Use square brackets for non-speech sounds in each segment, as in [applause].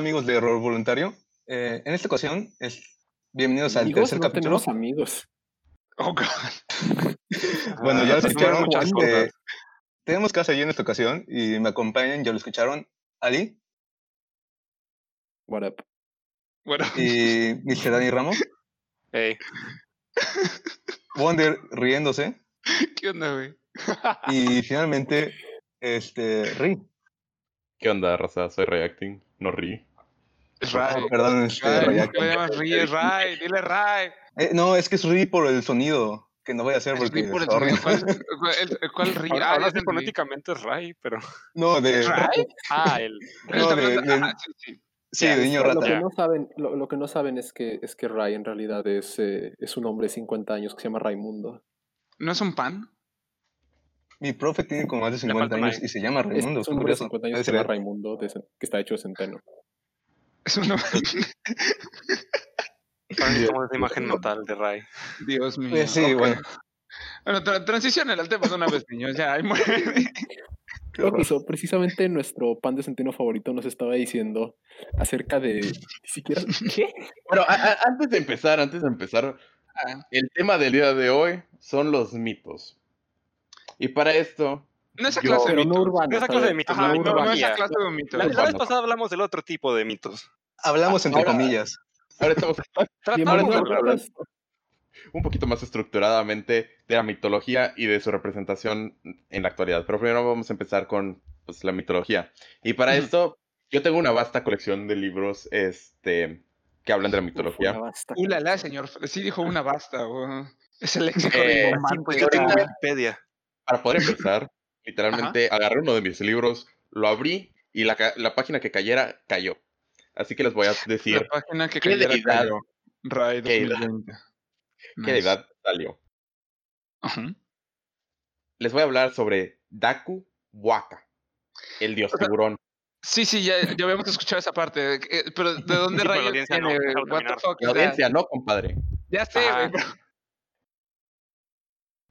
amigos de Error Voluntario? Eh, en esta ocasión, es... bienvenidos al Amigos, tercer no capítulo. tenemos amigos. Oh, God. [laughs] Bueno, ya lo Ah, escucharon. este, cosas. tenemos casa allí en esta ocasión y me acompañan, ya lo escucharon, Ali What up? Bueno, y Mr. Dani Ramos, Ey, [laughs] Wonder riéndose [laughs] ¿qué onda, güey? y finalmente, este, Ri. ¿Qué onda, raza? Soy Reacting, no Ri. Es Ray. Perdón, Ray, Rayaki. ¿cómo le llamas? Es Ray, dile Ray. Eh, no, es que es Ri por el sonido, que no voy a hacer Es porque por el sonido. ¿Cuál, [laughs] cuál, cuál Ri? ahora, Ah, sí fonéticamente es Ray, pero. No, de... ¿Ray? Ah, el. Él [laughs] No, de- de- ah, sí, sí. Sí, de niño Lo rata. que no saben, lo, lo que no saben es que es que Ray en realidad es, eh, es un hombre de 50 años que se llama Raimundo. ¿No es un pan? Mi profe tiene como más de Le 50 falta años y se llama Raimundo. es un hombre de curioso. 50 años que se llama Raimundo, de que está hecho de centeno. Es una... Ahora necesitamos esa imagen mental de Ray. Dios mío. Sí, bueno. Bueno, tra- transicionen al tema de una vez, niños. Ya, ahí muere. [laughs] horror. Incluso, precisamente nuestro pan de centeno favorito nos estaba diciendo acerca de. Ni siquiera. [laughs] ¿Qué? Bueno, antes de empezar, antes de empezar, Ah, el tema del día de hoy son los mitos. Y para esto, No esa Yo- clase de Pero no. Esa clase de mitos, Ajá, no, no esa clase de mito. La, la vez pasada hablamos del otro tipo de mitos. Hablamos entre Ahora- comillas. ahora estamos [laughs] podcast. un poquito más estructuradamente de la mitología y de su representación en la actualidad. Pero primero vamos a empezar con pues, la mitología. Y para esto, yo tengo una vasta colección de libros este, que hablan de la mitología. Basta. Uh, la, señor. Sí dijo una basta. güey. Es el léxico Eh, de pues yo tengo Wikipedia. Para poder empezar, literalmente agarré uno de mis libros, lo abrí y la, la página que cayera cayó. Así que les voy a decir La página que ¿Qué cayera deidad? cayó. Ray ¿Qué 2020. qué edad salió. Ajá. Les voy a hablar sobre Daku Waka, el dios tiburón. Sí, sí, ya, ya habíamos escuchado esa parte. eh, Pero ¿de [laughs] dónde Sí, pero la rayos audiencia no, What the fuck? La audiencia, no, compadre. Ya sé, güey,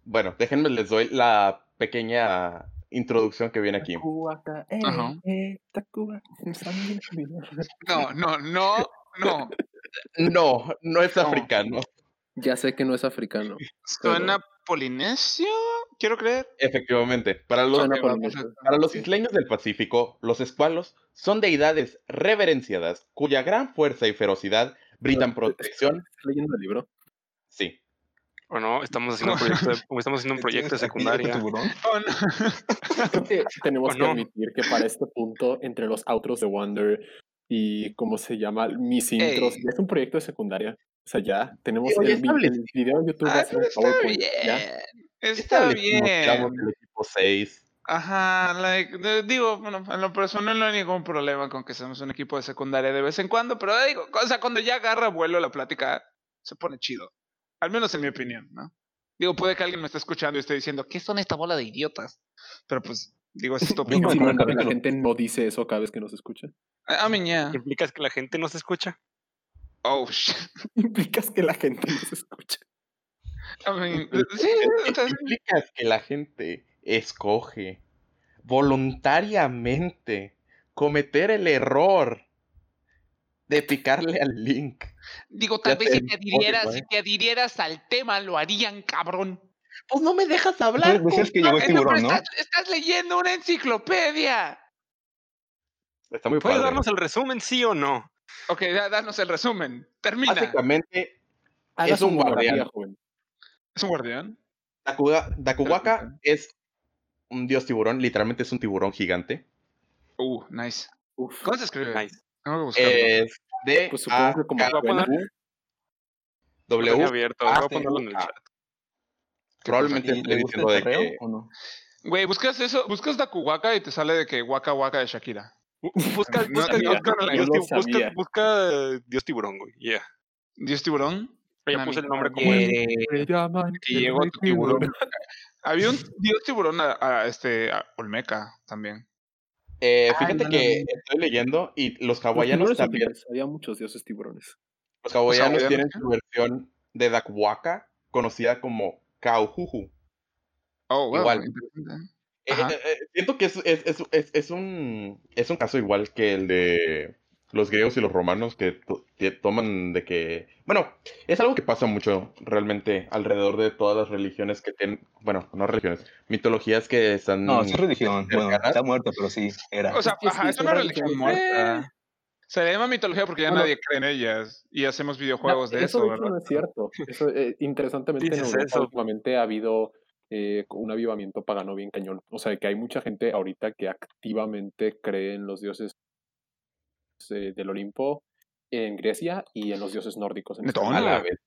Bueno, déjenme les doy la pequeña introducción que viene aquí. Eh, Ajá. eh, [laughs] No, no, no, no. No, no es No. africano. Ya sé que no es africano. Suena polinesio, quiero creer. Efectivamente, para los, para los isleños del Pacífico, los escualos son deidades reverenciadas cuya gran fuerza y ferocidad brindan protección. ¿Estás leyendo el libro? Sí, ¿O no? Estamos haciendo un [laughs] proyecto de, o [laughs] estamos haciendo un proyecto de ¿Tienes aquí otro secundaria. tiburón? [laughs] Oh, no. Creo que tenemos ¿O que no? admitir que para este punto, entre los outros de Wonder y cómo se llama, mis intros, Ey. ya es un proyecto de secundaria. O sea, ya tenemos Oye, el, video en YouTube, Ah, está PowerPoint. bien. Ya. Está que éramos bien. el equipo 6. Ajá, like, digo, bueno, en lo personal no hay ningún problema con que seamos un equipo de secundaria de vez en cuando, pero digo, o sea, cuando ya agarra vuelo la plática, se pone chido. Al menos en mi opinión, ¿no? Digo, puede que alguien me esté escuchando y esté diciendo, ¿qué son esta bola de idiotas? Pero pues, digo, es tu [laughs] Y opinión. no, la gente no dice eso cada vez que nos escucha. A mí ya. ¿Implicas que la gente no se escucha? Oh, shit. [laughs] Implicas que la gente nos escucha. I mean, [laughs] sí, o sea, Implicas que la gente escoge voluntariamente cometer el error de picarle al link. digo, tal Ya vez te si te adhirieras, si te adhirieras al tema, lo harían, cabrón. Pues no me dejas Tú hablar. decías que llegó el Eh, tiburón, ¿no? estás, estás leyendo una enciclopedia. Está muy ¿Puedes padre. darnos el resumen, sí o no? Ok, da- danos el resumen. Termina. Básicamente, Es un monografía, guardián. joven. ¿Es un guardián? Dakuga- Dakuwaka es un dios tiburón, literalmente es un tiburón gigante. Uh, nice. Uf. ¿Cómo se escribe? Nice. Tengo que buscarlo. Es de Pues supongo que como A- W. abierto. A- Voy a ponerlo en el A. chat. Probablemente ¿Y esté le diciendo el de que? Güey, buscas eso, buscas Dakuwaka y te sale de que Waka Waka de Shakira. Bu- [laughs] Busca, busca, no, busca, busca, Dios tiburón, güey. Yeah. Dios tiburón. Ya Mami, puse el nombre como llegó tu tiburón. Había un Dios tiburón a, a, este a Olmeca también. Eh, Ah, fíjate que estoy leyendo y los hawaianos también. Había muchos dioses tiburones. Los hawaianos hawaianos, tienen su versión de Dakwaka, conocida como Kauhuhu. Oh, wow. Igual. Eh, eh, eh, siento que es, es, es, es un, es un caso igual que el de los griegos y los romanos que, to- que toman de que... Bueno, es algo que pasa mucho realmente alrededor de todas las religiones que tienen... Bueno, no religiones, mitologías que están... No, es religión. Bueno, está muerto, pero sí, era. O sea, que sí, ajá, es es una religión religión muerta. Se le llama mitología porque ya Bueno. nadie cree en ellas y hacemos videojuegos de eso, de hecho ¿verdad? no es cierto. Eso, eh, interesantemente, en Europa eso. últimamente ha habido eh, un avivamiento pagano bien cañón. O sea, que hay mucha gente ahorita que activamente cree en los dioses eh, del Olimpo en Grecia y en los dioses nórdicos en. A la vez.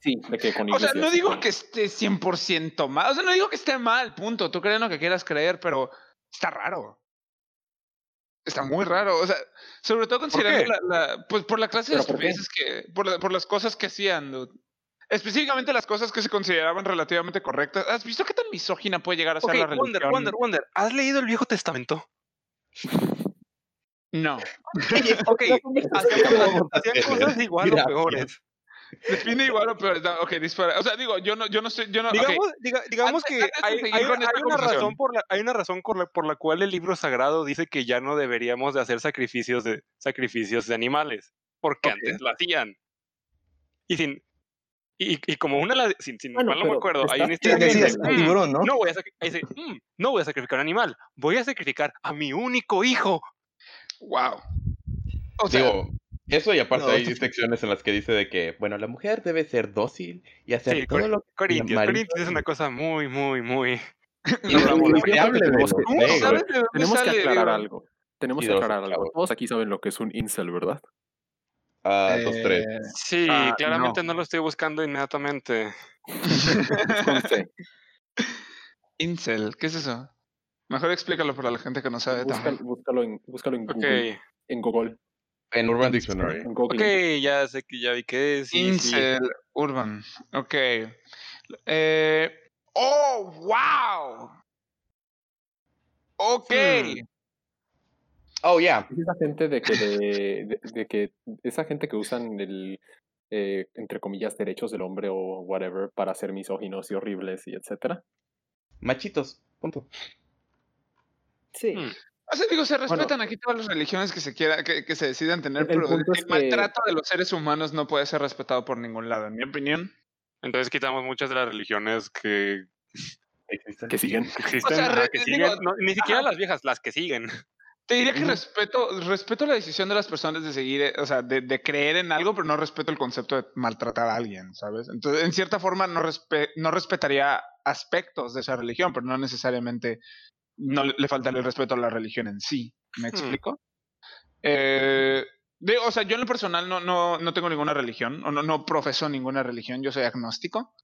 Sí, de que con O sea, no digo que esté 100% mal, o sea, no digo que esté mal, punto. Tú crees lo que quieras creer, pero está raro. Está muy raro, o sea, sobre todo considerando la, la- pues por la clase de estupideces que, por, la- por las cosas que hacían, dude. específicamente las cosas que se consideraban relativamente correctas. ¿Has visto qué tan misógina puede llegar a ser la religión? Wonder, Wonder, Wonder. ¿Has leído el Viejo Testamento? No. ok, hacían, hacían cosas igual o [laughs] peores. Define igual o peor. no, Ok, dispara. O sea, digo, yo no, yo no estoy, yo no. Digamos, diga- digamos Antes- que antes hay, una razón por la, hay una razón por la, por la cual el libro sagrado dice que ya no deberíamos de hacer sacrificios de sacrificios de animales, porque antes lo hacían. Y sin y, y como una la- sin, sin Bueno, mal no me acuerdo, hay está- un Sí, historia dice, "Mm, tiburón, ¿no? no voy a dice, "Mm, no voy a sacrificar un animal, voy a sacrificar a mi único hijo. Wow. O sea, Digo, eso y aparte No, hay secciones en las que dice de que, bueno, la mujer debe ser dócil y hacer Sí, todo Cor- lo que... Corintios, marido- Corintios es una cosa muy, muy, muy... No, no, no, tenemos que- aclarar algo. Tenemos que aclarar algo. Todos aquí saben lo que es un incel, ¿verdad? Ah, dos, tres. eh, Sí, Ah, claramente no. lo estoy buscando inmediatamente. [laughs] Incel, ¿qué es eso? Mejor explícalo para la gente que no sabe Busca- también. búscalo en, búscalo en Google. En Google. En Urban Dictionary. En Google. ok, ya sé que ya vi que es. sí, sí. Incel Urban. Ok. Eh, ¡Oh, wow! Ok. Hmm. Oh, yeah. Es esa gente de que, de, de- de que esa gente que usan el, eh, entre comillas, derechos del hombre o whatever para ser misóginos y horribles y etcétera. Machitos. Punto. Sí. Hmm. O sea, digo, se Bueno. respetan aquí todas las religiones que se quiera, que, que se decidan tener, El- el pero punto el que- maltrato de los seres humanos no puede ser respetado por ningún lado, en mi opinión. Entonces quitamos muchas de las religiones que Existen. Que siguen. [laughs] existen, O sea, ajá, re- que digo, siguen, no, ni siquiera ajá. las viejas, las que siguen. Te diría que respeto, respeto la decisión de las personas de seguir, eh, o sea, de, de creer en algo, pero no respeto el concepto de maltratar a alguien, ¿sabes? Entonces, en cierta forma, no, respe- no respetaría aspectos de esa religión, pero no necesariamente no le, le faltaría el respeto a la religión en sí. ¿Me Hmm. explico? Eh, digo, o sea, yo en lo personal no, no, no tengo ninguna religión, o no, no profeso ninguna religión, yo soy agnóstico.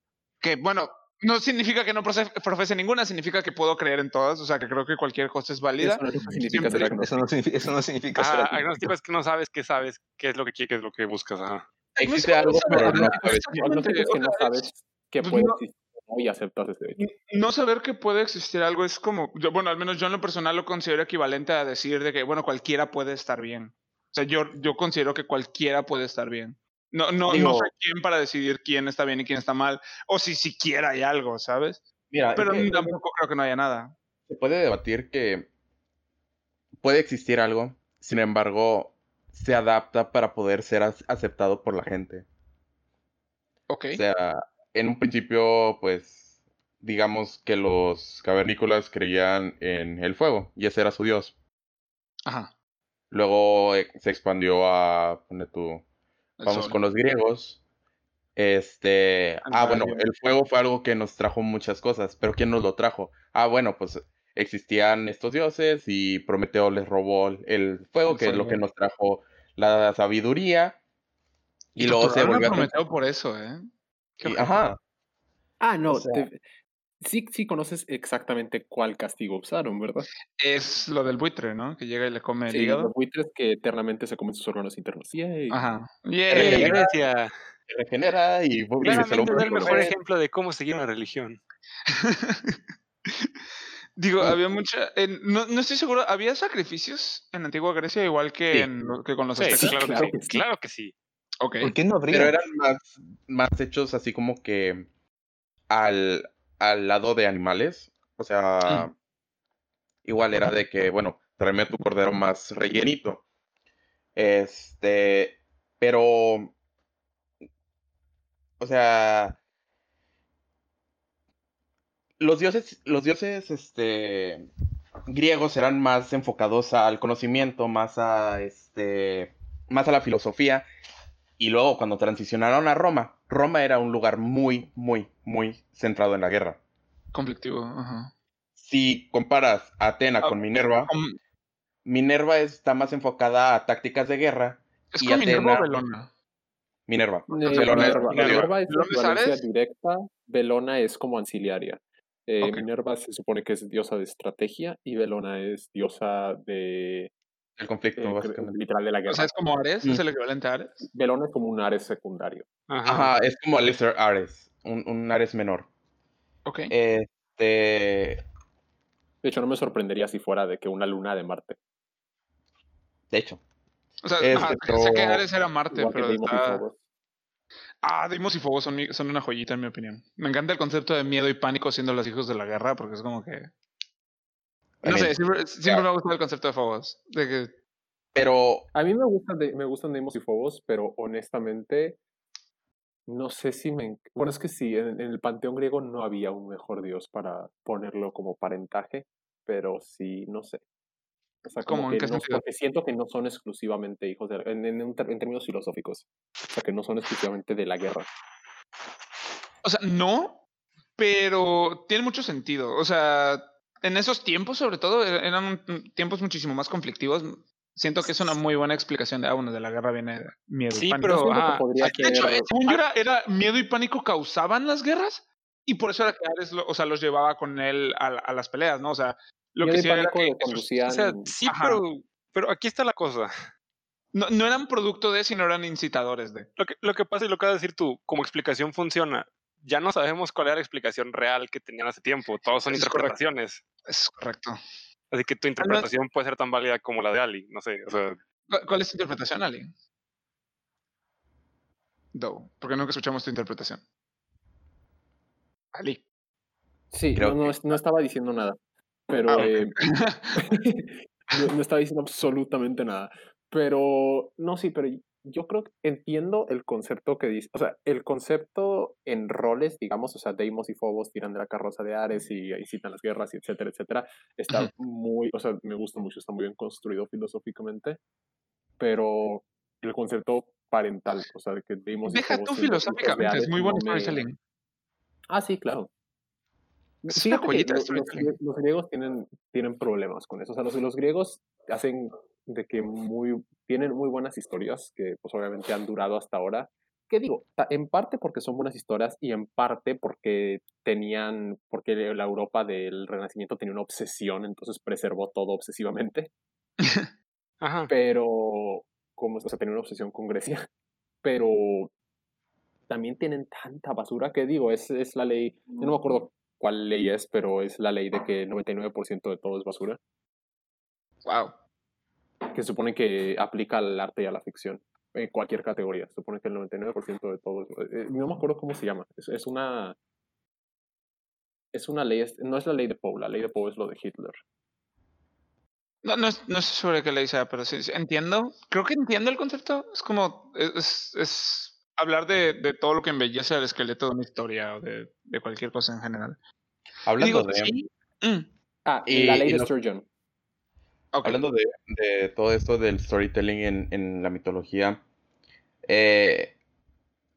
Que bueno, no significa que no profe- profese ninguna, significa que puedo creer en todas, o sea, que creo que cualquier cosa es válida. Eso no significa ser agnóstico. Eso no significa, eso no significa ser Ah, agnóstico. agnóstico es que no sabes qué sabes, qué es lo que quieres, qué es lo que buscas. Ajá. Existe algo, pero. Agnóstico es que no sabes que pues puede existir ¿no? y aceptas ese hecho. no saber que puede existir algo es como, yo- bueno, al menos yo en lo personal lo considero equivalente a decir de que, bueno, cualquiera puede estar bien. O sea, yo, yo considero que cualquiera puede estar bien. No, no, no soy quien para decidir quién está bien y quién está mal, o si siquiera hay algo, ¿sabes? Mira, es Pero que tampoco creo que no haya nada. se puede debatir que puede existir algo, sin embargo, se adapta para poder ser ac- aceptado por la gente. Ok. O sea, en un principio, pues, digamos que los cavernícolas creían en el fuego y ese era su dios. Ajá. Luego eh, se expandió a, pone tú, vamos con los griegos. Este, ah, bueno, el fuego fue algo que nos trajo muchas cosas, pero ¿quién nos lo trajo? Ah, bueno, pues existían estos dioses y Prometeo les robó el fuego, que es lo que nos trajo la sabiduría. Y, luego se volvió a... Prometeo por eso, ¿eh? Y- ajá, Ah, no. O sea- te- sí, sí conoces exactamente cuál castigo usaron, ¿verdad? Es lo del buitre, ¿no? Que llega y le come el Sí, hígado. los buitres que eternamente se comen sus órganos internos. Yay. Ajá. ¡Eh, Yay. Grecia! se regenera y, y se lo Claramente es el mejor ejemplo de cómo seguir una religión. [laughs] Digo, había mucha. en- no, no estoy seguro. ¿Había sacrificios en Antigua Grecia igual que, Sí. en que con los Sí, aztecas? claro, claro que sí. sí. Claro que sí. Ok. ¿Por qué no habría? Pero eran más, más hechos así como que al, al lado de animales. O sea, igual era de que, bueno, tráeme tu cordero más rellenito. Este, pero, o sea, los dioses, los dioses, este, griegos eran más enfocados al conocimiento, más a, este, más a la filosofía. Y luego cuando transicionaron a Roma, Roma era un lugar muy, muy, muy centrado en la guerra. Conflictivo, ajá. Si comparas Atena Ah, con Minerva, Com- Minerva está más enfocada a tácticas de guerra. ¿Es y con Minerva o Atena- Belona? Minerva. Eh, Belona es- Minerva. Minerva. Minerva es directa, Belona es como ancillaria. Eh. Minerva se supone que es diosa de estrategia y Belona es diosa de El conflicto, eh, básicamente. literal de la guerra. O sea, es como Ares, Mm. es el equivalente a Ares. Belona es como un Ares secundario. Ajá. Ajá, es como Lesser Ares, un, un Ares menor. Ok. Este, De hecho, no me sorprendería si fuera de que una luna de Marte. de hecho, o sea, ajá, sé que Ares era Marte, Igual pero está... Ah, Deimos y Phobos son, mi- son una joyita en mi opinión. Me encanta el concepto de miedo y pánico siendo los hijos de la guerra, porque es como que... No sé, siempre, siempre me ha gustado el concepto de Phobos. De que pero A mí me gustan, de, me gustan Deimos y Phobos, pero honestamente no sé si me... Bueno, es que sí, en, en el panteón griego no había un mejor dios para ponerlo como parentaje, pero sí, no sé. O sea, como ¿Cómo? ¿En que qué no- sentido? porque siento que no son exclusivamente hijos de... En, en términos filosóficos. O sea, que no son exclusivamente de la guerra. O sea, no, pero tiene mucho sentido. O sea, en esos tiempos, sobre todo, er- eran un- tiempos muchísimo más conflictivos. Siento que es una muy buena explicación de, ah, bueno, de la guerra viene miedo y Sí, pánico. pero, que podría De hecho, eh, según yo era, era miedo y pánico causaban las guerras y por eso era que Ares lo- o sea, los llevaba con él a, la- a las peleas, ¿no? O sea, lo Miedo que sí era que conducían... O sea, sí, Ajá. pero, pero aquí está la cosa. no, no eran producto de, sino eran incitadores de. Lo que, lo que pasa y lo que vas a decir tú, como explicación funciona. Ya no sabemos cuál era la explicación real que tenían hace tiempo. Todos son es correcto. interpretaciones. Es correcto. Así que tu interpretación puede ser tan válida como la de Ali. No sé, o sea, ¿Cu- ¿Cuál es tu interpretación, Ali? Do, porque nunca escuchamos tu interpretación. Ali. Sí, Creo no, no, es- no estaba diciendo nada. Pero Ah, eh, [laughs] [laughs] no, no estaba diciendo absolutamente nada. Pero, no, sí, pero yo creo que entiendo el concepto que dice. O sea, el concepto en roles, digamos, o sea, Deimos y Phobos tiran de la carroza de Ares y incitan las guerras, y etcétera, etcétera. Está muy, o sea, me gusta mucho, está muy bien construido filosóficamente. Pero el concepto parental, o sea, de que Deimos y Deja tú de filosóficamente, es Ares, muy buen no me-. Ah, sí, claro. Es una joyita los, grie- los griegos tienen, tienen problemas con eso. O sea, los, los griegos hacen de que muy, tienen muy buenas historias que pues obviamente han durado hasta ahora. ¿Qué digo? En parte porque son buenas historias y en parte porque tenían, porque la Europa del Renacimiento tenía una obsesión, entonces preservó todo obsesivamente. [laughs] ajá. Pero, como, o sea, tenía una obsesión con Grecia. [laughs] Pero también tienen tanta basura que digo, es, es la ley, yo no me acuerdo cuál ley es, pero es la ley de que el 99% de todo es basura, Wow. Que se supone que aplica al arte y a la ficción, en cualquier categoría. Se supone que el 99% de todo es... eh, no me acuerdo cómo se llama, es, es una... Es una ley, es- no es la ley de Poe, la ley de Poe es lo de Hitler. No, no, es- no sé sobre qué le dice, pero sí, sí, entiendo. Creo que entiendo el concepto. Es como, es, es, es hablar de, de todo lo que embellece el esqueleto de una historia o de, de cualquier cosa en general. Hablando digo, de, sí. mm, Ah, Y- la ley y de lo- Hablando de, de todo esto del storytelling en, en la mitología, eh,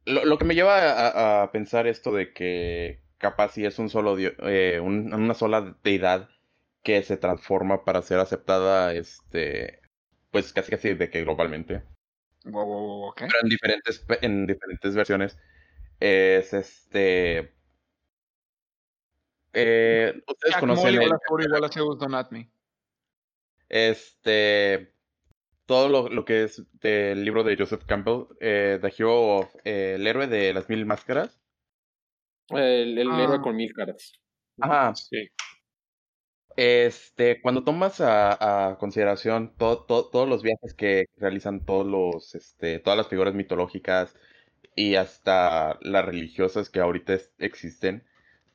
lo, lo que me lleva a, a pensar esto de que capaz si es un solo eh, un- una sola deidad que se transforma para ser aceptada, este, pues casi casi de que globalmente, Wow, wow, wow, ok. pero en diferentes, en diferentes versiones, es este... Eh, ustedes Jack conocen igual el- a Thor igual a Zeus Don't At Me. Este todo lo, lo que es del libro de Joseph Campbell, eh, The Hero of, eh, el héroe de las mil máscaras. El, el Ah. héroe con mil caras. Ajá. Sí. Este, cuando tomas a, a consideración to- to- todos los viajes que realizan todos los, este, todas las figuras mitológicas y hasta las religiosas que ahorita es- existen,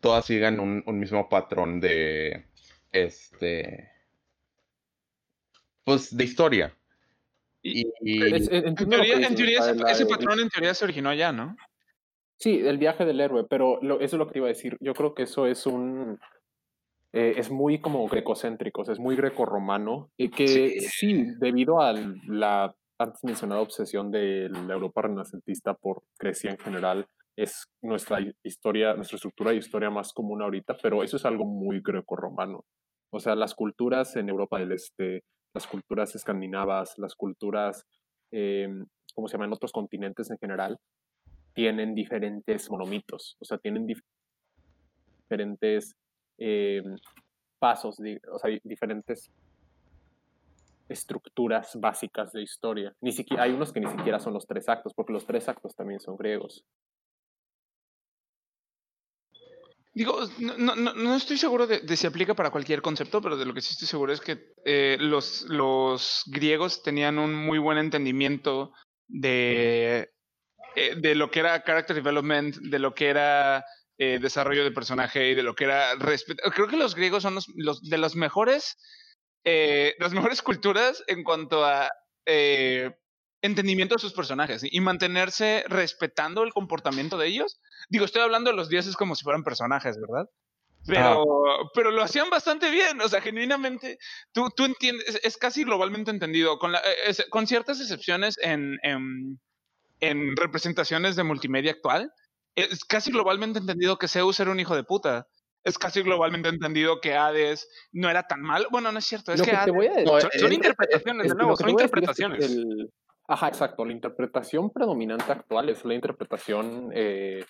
todas siguen un, un mismo patrón de, este, pues, de historia. Y- Y, Es- en- teoría, en teoría ese, ese de- patrón en teoría se originó allá, ¿no? Sí, el viaje del héroe, pero lo- eso es lo que te iba a decir. Yo creo que eso es un... eh, es muy como grecocéntrico, o sea, es muy grecorromano, y que Sí. sí, debido a la antes mencionada obsesión de la Europa renacentista por Grecia en general, es nuestra hi- historia, nuestra estructura de historia más común ahorita, pero eso es algo muy grecorromano. O sea, las culturas en Europa del Este, las culturas escandinavas, las culturas, eh, ¿cómo se llaman? Otros continentes en general, tienen diferentes monomitos, o sea, tienen dif- diferentes eh, pasos, o sea, di- diferentes estructuras básicas de historia. Ni siquiera, hay unos que ni siquiera son los tres actos, porque los tres actos también son griegos. Digo, no, no- no, estoy seguro de, si aplica para cualquier concepto, pero de lo que sí estoy seguro es que eh, los, los griegos tenían un muy buen entendimiento de, eh, de lo que era character development, de lo que era eh, desarrollo de personaje y de lo que era respeto. Creo que los griegos son los, los de las mejores, las mejores culturas en cuanto a entendimiento de sus personajes y mantenerse respetando el comportamiento de ellos. Digo, estoy hablando de los dioses como si fueran personajes, ¿verdad? Pero, pero lo hacían bastante bien, o sea, genuinamente, tú, tú entiendes, es, es casi globalmente entendido, con, la- eh, es- con ciertas excepciones en, en, en representaciones de multimedia actual, es casi globalmente entendido que Zeus era un hijo de puta. Es casi globalmente entendido que Hades no era tan malo. Bueno, no es cierto, es Lo que, que te Hades- voy a decir No, son, son interpretaciones, es de que nuevo, son te es interpretaciones. el- Ajá, exacto. La interpretación predominante actual es la interpretación eh,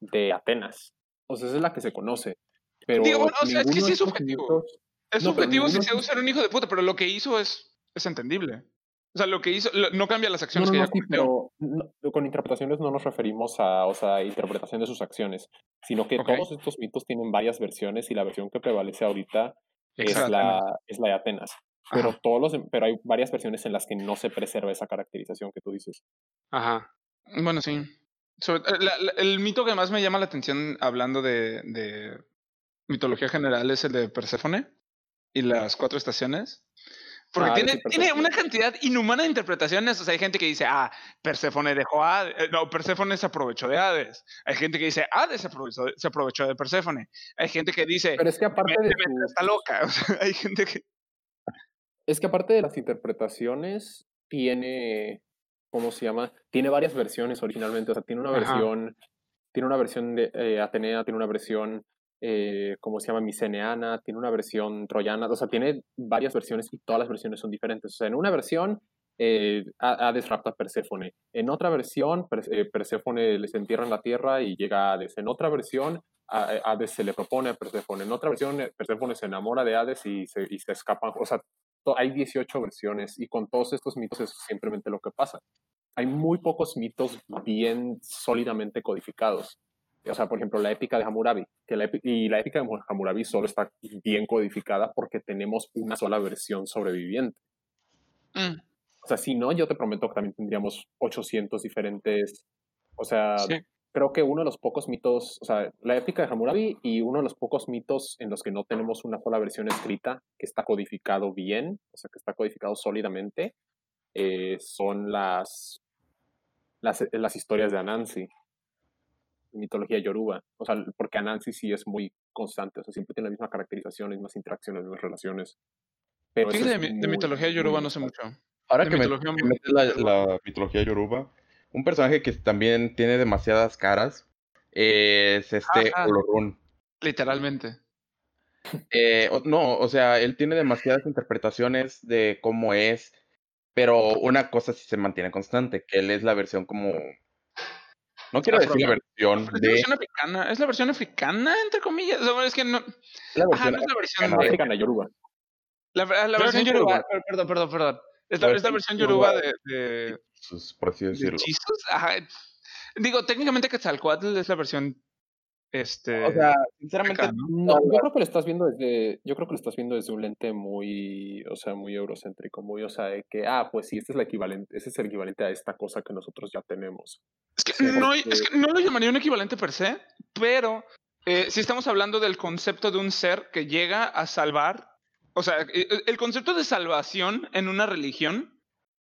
de Atenas. O sea, esa es la que se conoce. Pero Digo, bueno, o sea, es que sí es subjetivo. Es No, subjetivo si ninguno- Zeus era un hijo de puta, pero lo que hizo es, es entendible. O sea, lo que hizo lo- no cambia las acciones no, que ya sí, pero con interpretaciones no nos referimos a, o sea, interpretación de sus acciones, sino que todos estos mitos tienen varias versiones y la versión que prevalece ahorita es la, es la de Atenas. Pero Ajá. todos los, pero hay varias versiones en las que no se preserva esa caracterización que tú dices. Ajá. Bueno, sí. Sobre- eh, la- la- el mito que más me llama la atención hablando de, de mitología general es el de Perséfone y las cuatro estaciones. Porque Ah, tiene, sí, tiene una cantidad inhumana de interpretaciones. O sea, hay gente que dice, ah, Perséfone dejó a Hades. eh, No, Perséfone se aprovechó de Hades. Hay gente que dice, Hades se aprovechó de, se aprovechó de Perséfone. Hay gente que dice, Pero es que aparte de está loca. [laughs] O sea, hay gente que... Es que aparte de las interpretaciones, tiene, ¿cómo se llama? Tiene varias versiones originalmente. O sea, tiene una Ajá. versión, tiene una versión de eh, Atenea, tiene una versión, eh, ¿cómo se llama? Miceneana, tiene una versión troyana. O sea, tiene varias versiones y todas las versiones son diferentes. O sea, en una versión, eh, Ha- Hades rapta a Perséfone. En otra versión, eh, Perséfone les entierra en la tierra y llega a Hades. En otra versión, Hades se le propone a Perséfone. En otra versión, Perséfone se enamora de Hades y se, y se escapan. O sea, hay 18 versiones y con todos estos mitos es simplemente lo que pasa. Hay muy pocos mitos bien sólidamente codificados. O sea, por ejemplo, la épica de Hammurabi, que la y la épica de Hammurabi solo está bien codificada porque tenemos una sola versión sobreviviente. Mm, O sea, si no, yo te prometo que también tendríamos 800 diferentes. O sea, Sí. Creo que uno de los pocos mitos, o sea, la épica de Hammurabi y uno de los pocos mitos en los que no tenemos una sola versión escrita que está codificado bien, o sea, que está codificado sólidamente, eh, son las, las, las historias de Anansi, mitología yoruba. O sea, porque Anansi sí es muy constante, o sea, siempre tiene la misma caracterización, las mismas interacciones, las mismas relaciones. Pero es de, mi- de muy, mitología yoruba no sé mucho. Ahora de que, me- que la mitología yoruba, un personaje que también tiene demasiadas caras es este Ajá. Olorun. Literalmente. Eh, o- no, o sea, él tiene demasiadas interpretaciones de cómo es, pero una cosa sí se mantiene constante, que él es la versión como... No quiero decir la versión Es la de... versión africana, es la versión africana, entre comillas. O sea, es que no. La Ajá, versión no es la versión africana de. Africana yoruba. La, versión yoruba. yoruba. per- Perdón, perdón, perdón. Es La la, es la versión yoruba yoruba. de, de, sus- por así de decirlo. hechizos. Ajá. Digo, técnicamente Quetzalcoatl es la versión. Este. O sea, sinceramente, ¿no? No, yo creo que lo estás viendo desde, yo creo que lo estás viendo desde un lente muy, o sea, muy eurocéntrico, muy, o sea, de que, ah, pues sí, este es el equivalente, ese es el equivalente a esta cosa que nosotros ya tenemos. Es que, Sí, no, porque- es que no lo llamaría un equivalente per se, pero eh, si estamos hablando del concepto de un ser que llega a salvar, o sea, eh, el concepto de salvación en una religión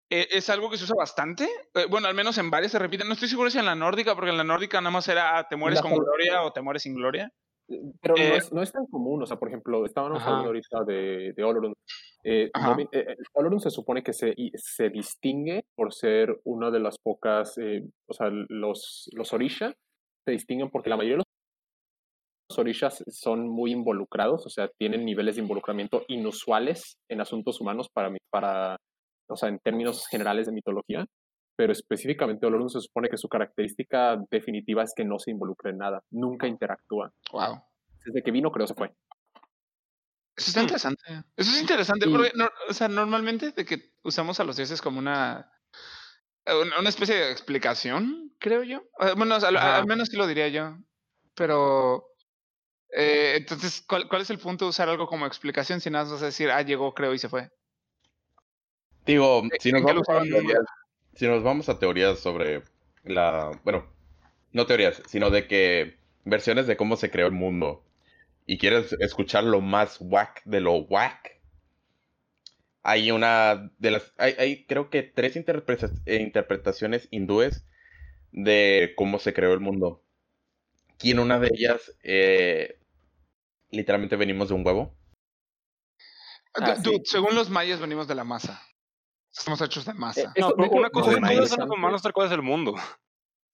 eh, es algo que se usa bastante. Eh, bueno, al menos en varias se repite. No estoy seguro si en la nórdica, porque en la nórdica nada más era ah, te mueres La con gloria o te mueres sin gloria. Pero no, Eh, es, no es tan común, o sea, por ejemplo, estábamos Ajá. hablando ahorita de, de Olorun. Eh, eh, eh, Olorun se supone que se, se distingue por ser una de las pocas, eh, o sea, los, los Orisha se distinguen porque la mayoría de los Orishas son muy involucrados, o sea, tienen niveles de involucramiento inusuales en asuntos humanos para, para o sea, en términos generales de mitología, pero específicamente Olorun se supone que su característica definitiva es que no se involucra en nada, nunca interactúa. Wow. Desde que vino, creo se fue. Eso está interesante. Eso es interesante porque, no- o sea, normalmente de que usamos a los dioses como una, una, especie de explicación, creo yo. Eh, Bueno, Ajá. al menos sí lo diría yo. Pero, eh, entonces, ¿cuál, ¿cuál es el punto de usar algo como explicación si nada más vas a decir, ah, llegó, creo, y se fue? Digo, ¿En- si nos, vamos a teorías, si nos vamos a teorías sobre la... Bueno, no teorías, sino de que versiones de cómo se creó el mundo y quieres escuchar lo más whack de lo whack, hay una de las... Hay, hay creo que tres interpreta- interpretaciones hindúes de cómo se creó el mundo. Y en una de ellas, eh, literalmente venimos de un huevo. Ah, Du- dude, sí. según los mayas venimos de la masa. Estamos hechos de masa. Eh, No, Eso, pero una cosa no, es de maíz. eres los humanos, otra cosa es el mundo.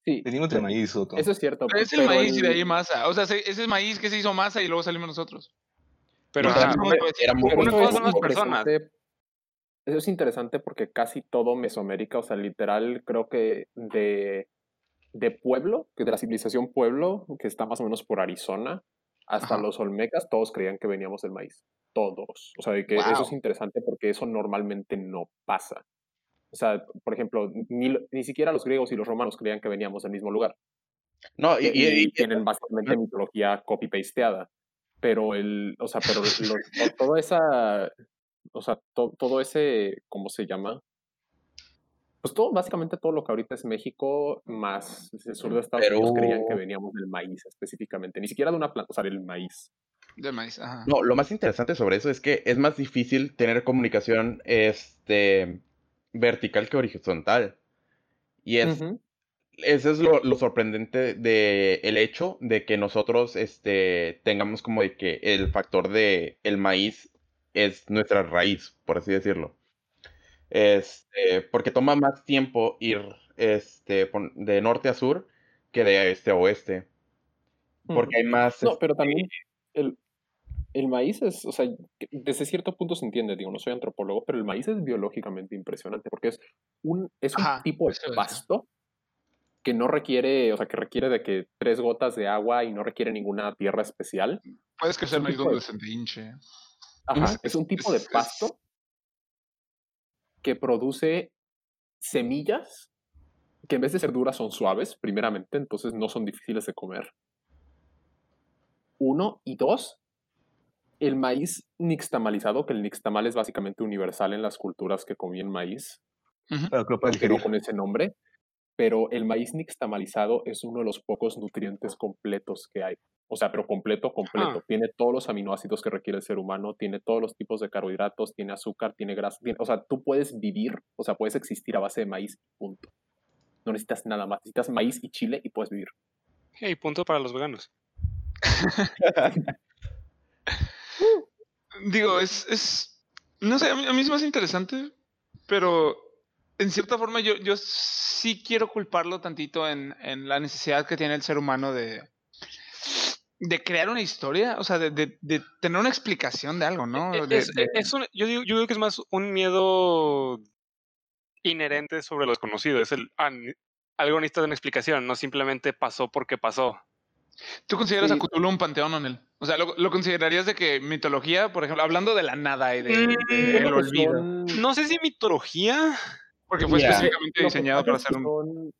Sí, Venimos de maíz, Otto. eso es cierto. Pero es el pero maíz y de ahí masa. O sea, se- ese es maíz que se hizo masa y luego salimos nosotros. Pero no, pero una cosa es son las personas. interesante- Eso es interesante porque casi todo Mesoamérica, o sea, literal, creo que de, de pueblo, que de la civilización pueblo, que está más o menos por Arizona, hasta Ajá. los Olmecas, todos creían que veníamos del maíz. Todos. O sea, de que eso es interesante porque eso normalmente no pasa. O sea, por ejemplo, ni, lo- ni siquiera los griegos y los romanos creían que veníamos del mismo lugar. No, y, y, y- y- tienen básicamente mitología copy-pasteada. Pero el, o sea, pero [laughs] to- toda esa, o sea, to- todo ese, ¿cómo se llama? Pues todo, básicamente todo lo que ahorita es México, más el sur de Estados Unidos, creían que veníamos del maíz específicamente, ni siquiera de una planta, o sea, del maíz. Del maíz, ajá. No, lo más interesante sobre eso es que es más difícil tener comunicación este, vertical que horizontal. Y es, eso es lo, lo sorprendente de el hecho de que nosotros este, tengamos como de que el factor de el maíz es nuestra raíz, por así decirlo. Este, porque toma más tiempo ir este, de norte a sur que de este a oeste. Porque hay más... No, este, pero también el, el maíz es, o sea, desde cierto punto se entiende, digo, no soy antropólogo, pero el maíz es biológicamente impresionante porque es un, es un Ajá, tipo de es. pasto que no requiere, o sea, que requiere de que tres gotas de agua y no requiere ninguna tierra especial. Puedes crecer un maíz tipo de- donde se te hinche. Ajá, Es- es un tipo de es- es- pasto que produce semillas que en vez de ser duras son suaves, primeramente, entonces no son difíciles de comer. Uno y dos, el maíz nixtamalizado, que el nixtamal es básicamente universal en las culturas que comían maíz, aunque no digerir. con ese nombre, pero el maíz nixtamalizado es uno de los pocos nutrientes completos que hay. O sea, pero completo, completo. Ah. Tiene todos los aminoácidos que requiere el ser humano, tiene todos los tipos de carbohidratos, tiene azúcar, tiene grasa. tiene- o sea, tú puedes vivir, o sea, puedes existir a base de maíz, punto. No necesitas nada más. Necesitas maíz y chile y puedes vivir. Hey, punto para los veganos. [laughs] Digo, es, es. No sé, a mí, a mí es más interesante, pero en cierta forma yo, yo sí quiero culparlo tantito en, en la necesidad que tiene el ser humano de. de crear una historia, o sea, de, de, de tener una explicación de algo, ¿no? E- De- es, de- es un- yo, digo, yo digo que es más un miedo inherente sobre lo desconocido. Es el ah, algo necesita de una explicación, no simplemente pasó porque pasó. ¿Tú consideras Sí. a Cthulhu un panteón o no? O sea, ¿lo, lo considerarías de que mitología, por ejemplo, hablando de la nada y de, de- Mm, que olvido? son- No sé si mitología. Porque fue específicamente lo diseñado para que un. son-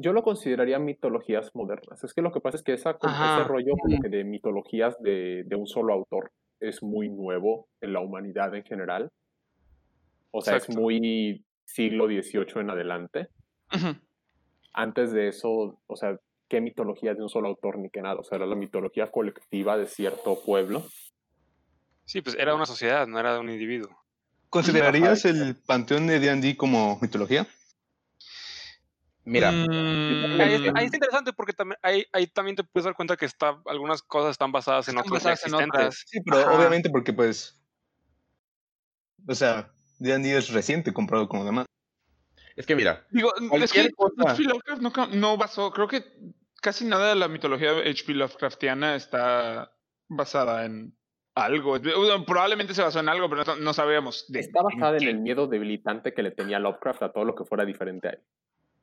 Yo lo consideraría mitologías modernas. Es que lo que pasa es que esa, ese rollo como que de mitologías de, de un solo autor es muy nuevo en la humanidad en general. O sea, es muy siglo XVIII en adelante. Antes de eso, o sea, ¿qué mitología de un solo autor ni qué nada? O sea, era la mitología colectiva de cierto pueblo. Sí, pues era una sociedad, no era de un individuo. ¿Considerarías el panteón de D&D como mitología? Mira, Mm, Ahí, es- ahí es interesante porque también, ahí, ahí también te puedes dar cuenta que está, algunas cosas están basadas en Están otras basadas en existentes. otras. Sí, pero Ajá. obviamente porque pues... O sea, D&D es reciente comparado con lo demás. es que mira, Digo, es que cosa. No basó, creo que casi nada de la mitología H.P. Lovecraftiana está basada en algo. Probablemente se basó en algo, pero no. De, Está basada en el miedo debilitante que le tenía Lovecraft a todo lo que fuera diferente a él.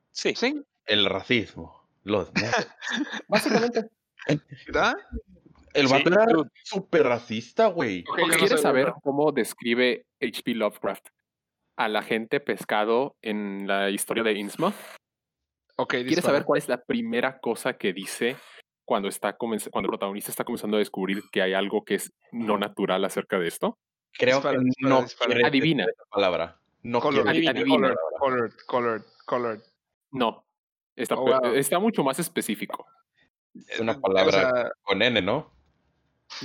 Sí. Sí, el racismo, los. [laughs] Básicamente. ¿verdad? El Sí, vato era dude. súper racista, güey. No ¿Quieres saber cómo describe H.P. Lovecraft a la gente pescado en la historia de Innsmouth? Ok, ¿Quieres dispara. saber cuál es la primera cosa que dice cuando, está comenz- cuando el protagonista está comenzando a descubrir que hay algo que es no natural acerca de esto? Creo Dispara, que dispara, no Adivina. palabra. No Colored, Adivina. colored, colored, colored, colored. No. Está, Oh, wow. está mucho más específico. Es una O palabra sea, con N, ¿no?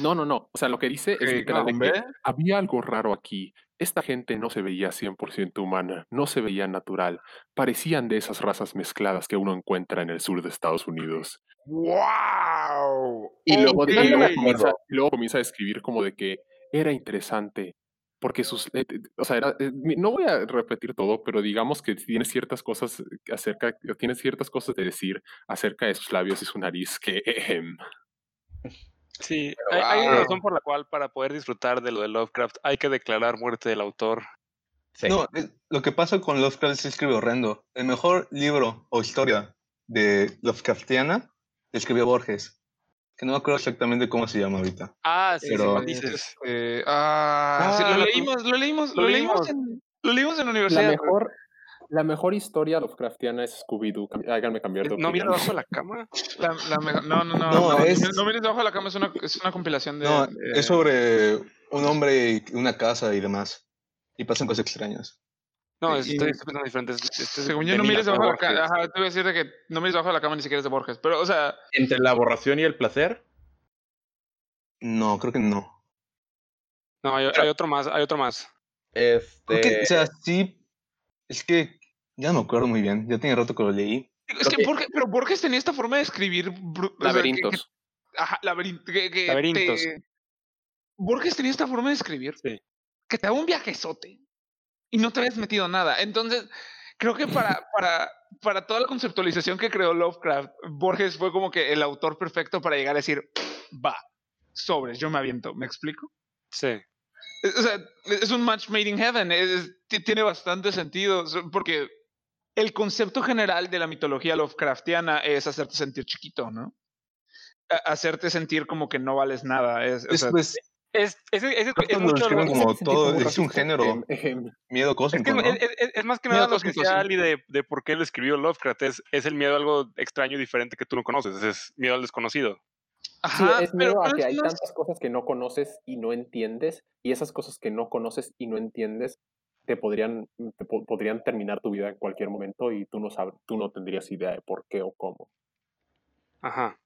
No, no, no. O sea, lo que dice es Ok, literal de ¿con que había algo raro aquí. Esta gente no se veía 100% humana, no se veía natural. Parecían de esas razas mezcladas que uno encuentra en el sur de Estados Unidos. ¡Wow! Y luego Y comienza, y luego comienza a escribir como de que era interesante. Porque sus. eh, eh, o sea, era- eh, no voy a repetir todo, pero digamos que tiene ciertas cosas acerca. Tiene ciertas cosas de decir acerca de sus labios y su nariz que. [laughs] Sí, Pero hay, hay una razón por la cual para poder disfrutar de lo de Lovecraft hay que declarar muerte del autor. Sí. No, lo que pasa con Lovecraft es que escribe horrendo. El mejor libro o historia de Lovecraftiana lo escribió Borges. Que no me acuerdo exactamente cómo se llama ahorita. Ah, sí, Pero- sí, dices. Eh, ah, sí, Ah, lo lo- leímos, lo leímos, lo lo leímos leímos. en, lo leímos en la La universidad. mejor. La mejor historia Lovecraftiana es Scooby-Doo. Háganme cambiar de No opinión. debajo de la cama. La- la mejor- no, no, no, No, no, es- no mires debajo de la cama, es una, es una compilación de... No, es sobre un hombre y una casa y demás. Y pasan cosas extrañas. No, Y- estoy estoy pensando diferente. es- este es Según yo, de no mires debajo de la cama. Ajá, te voy a decir de que no mires debajo de la cama ni siquiera es de Borges. Pero, o sea, Entre la aborración y el placer, No, creo que no. No, hay, hay otro más, hay otro más. este. Creo que, o sea, sí. Es que ya no me acuerdo muy bien. Ya tiene rato que lo leí. es que Borges, pero Borges tenía esta forma de escribir... bru- o sea, que- Laberintos. que- ajá, laberin- que- que Laberintos. te- Borges tenía esta forma de escribir Sí. que te da un viajezote y no te habías metido nada. Entonces, creo que para, [laughs] para, para toda la conceptualización que creó Lovecraft, Borges fue como que el autor perfecto para llegar a decir, va, sobres, yo me aviento. ¿Me explico? Sí. Es- O sea, es un match made in heaven. es- es- ti- tiene bastante sentido. Porque el concepto general de la mitología Lovecraftiana es hacerte sentir chiquito, ¿no? A- hacerte sentir como que no vales nada. Es, o Es, sea, pues, Es, es, es, es, es mucho lo- como todo, es un género. ejem, ejem. miedo Es, cósmico, que ¿no? es, es- es- es más que Miedo nada lo social y de, de por qué lo escribió Lovecraft. Es, es el miedo a algo extraño y diferente que tú no conoces. Es miedo al desconocido. Sí, ajá, es miedo pero- a que es hay tantas cosas que no conoces y no entiendes, y esas cosas que no conoces y no entiendes te podrían, te po- podrían terminar tu vida en cualquier momento y tú no sabes, tú no tendrías idea de por qué o cómo. Ajá.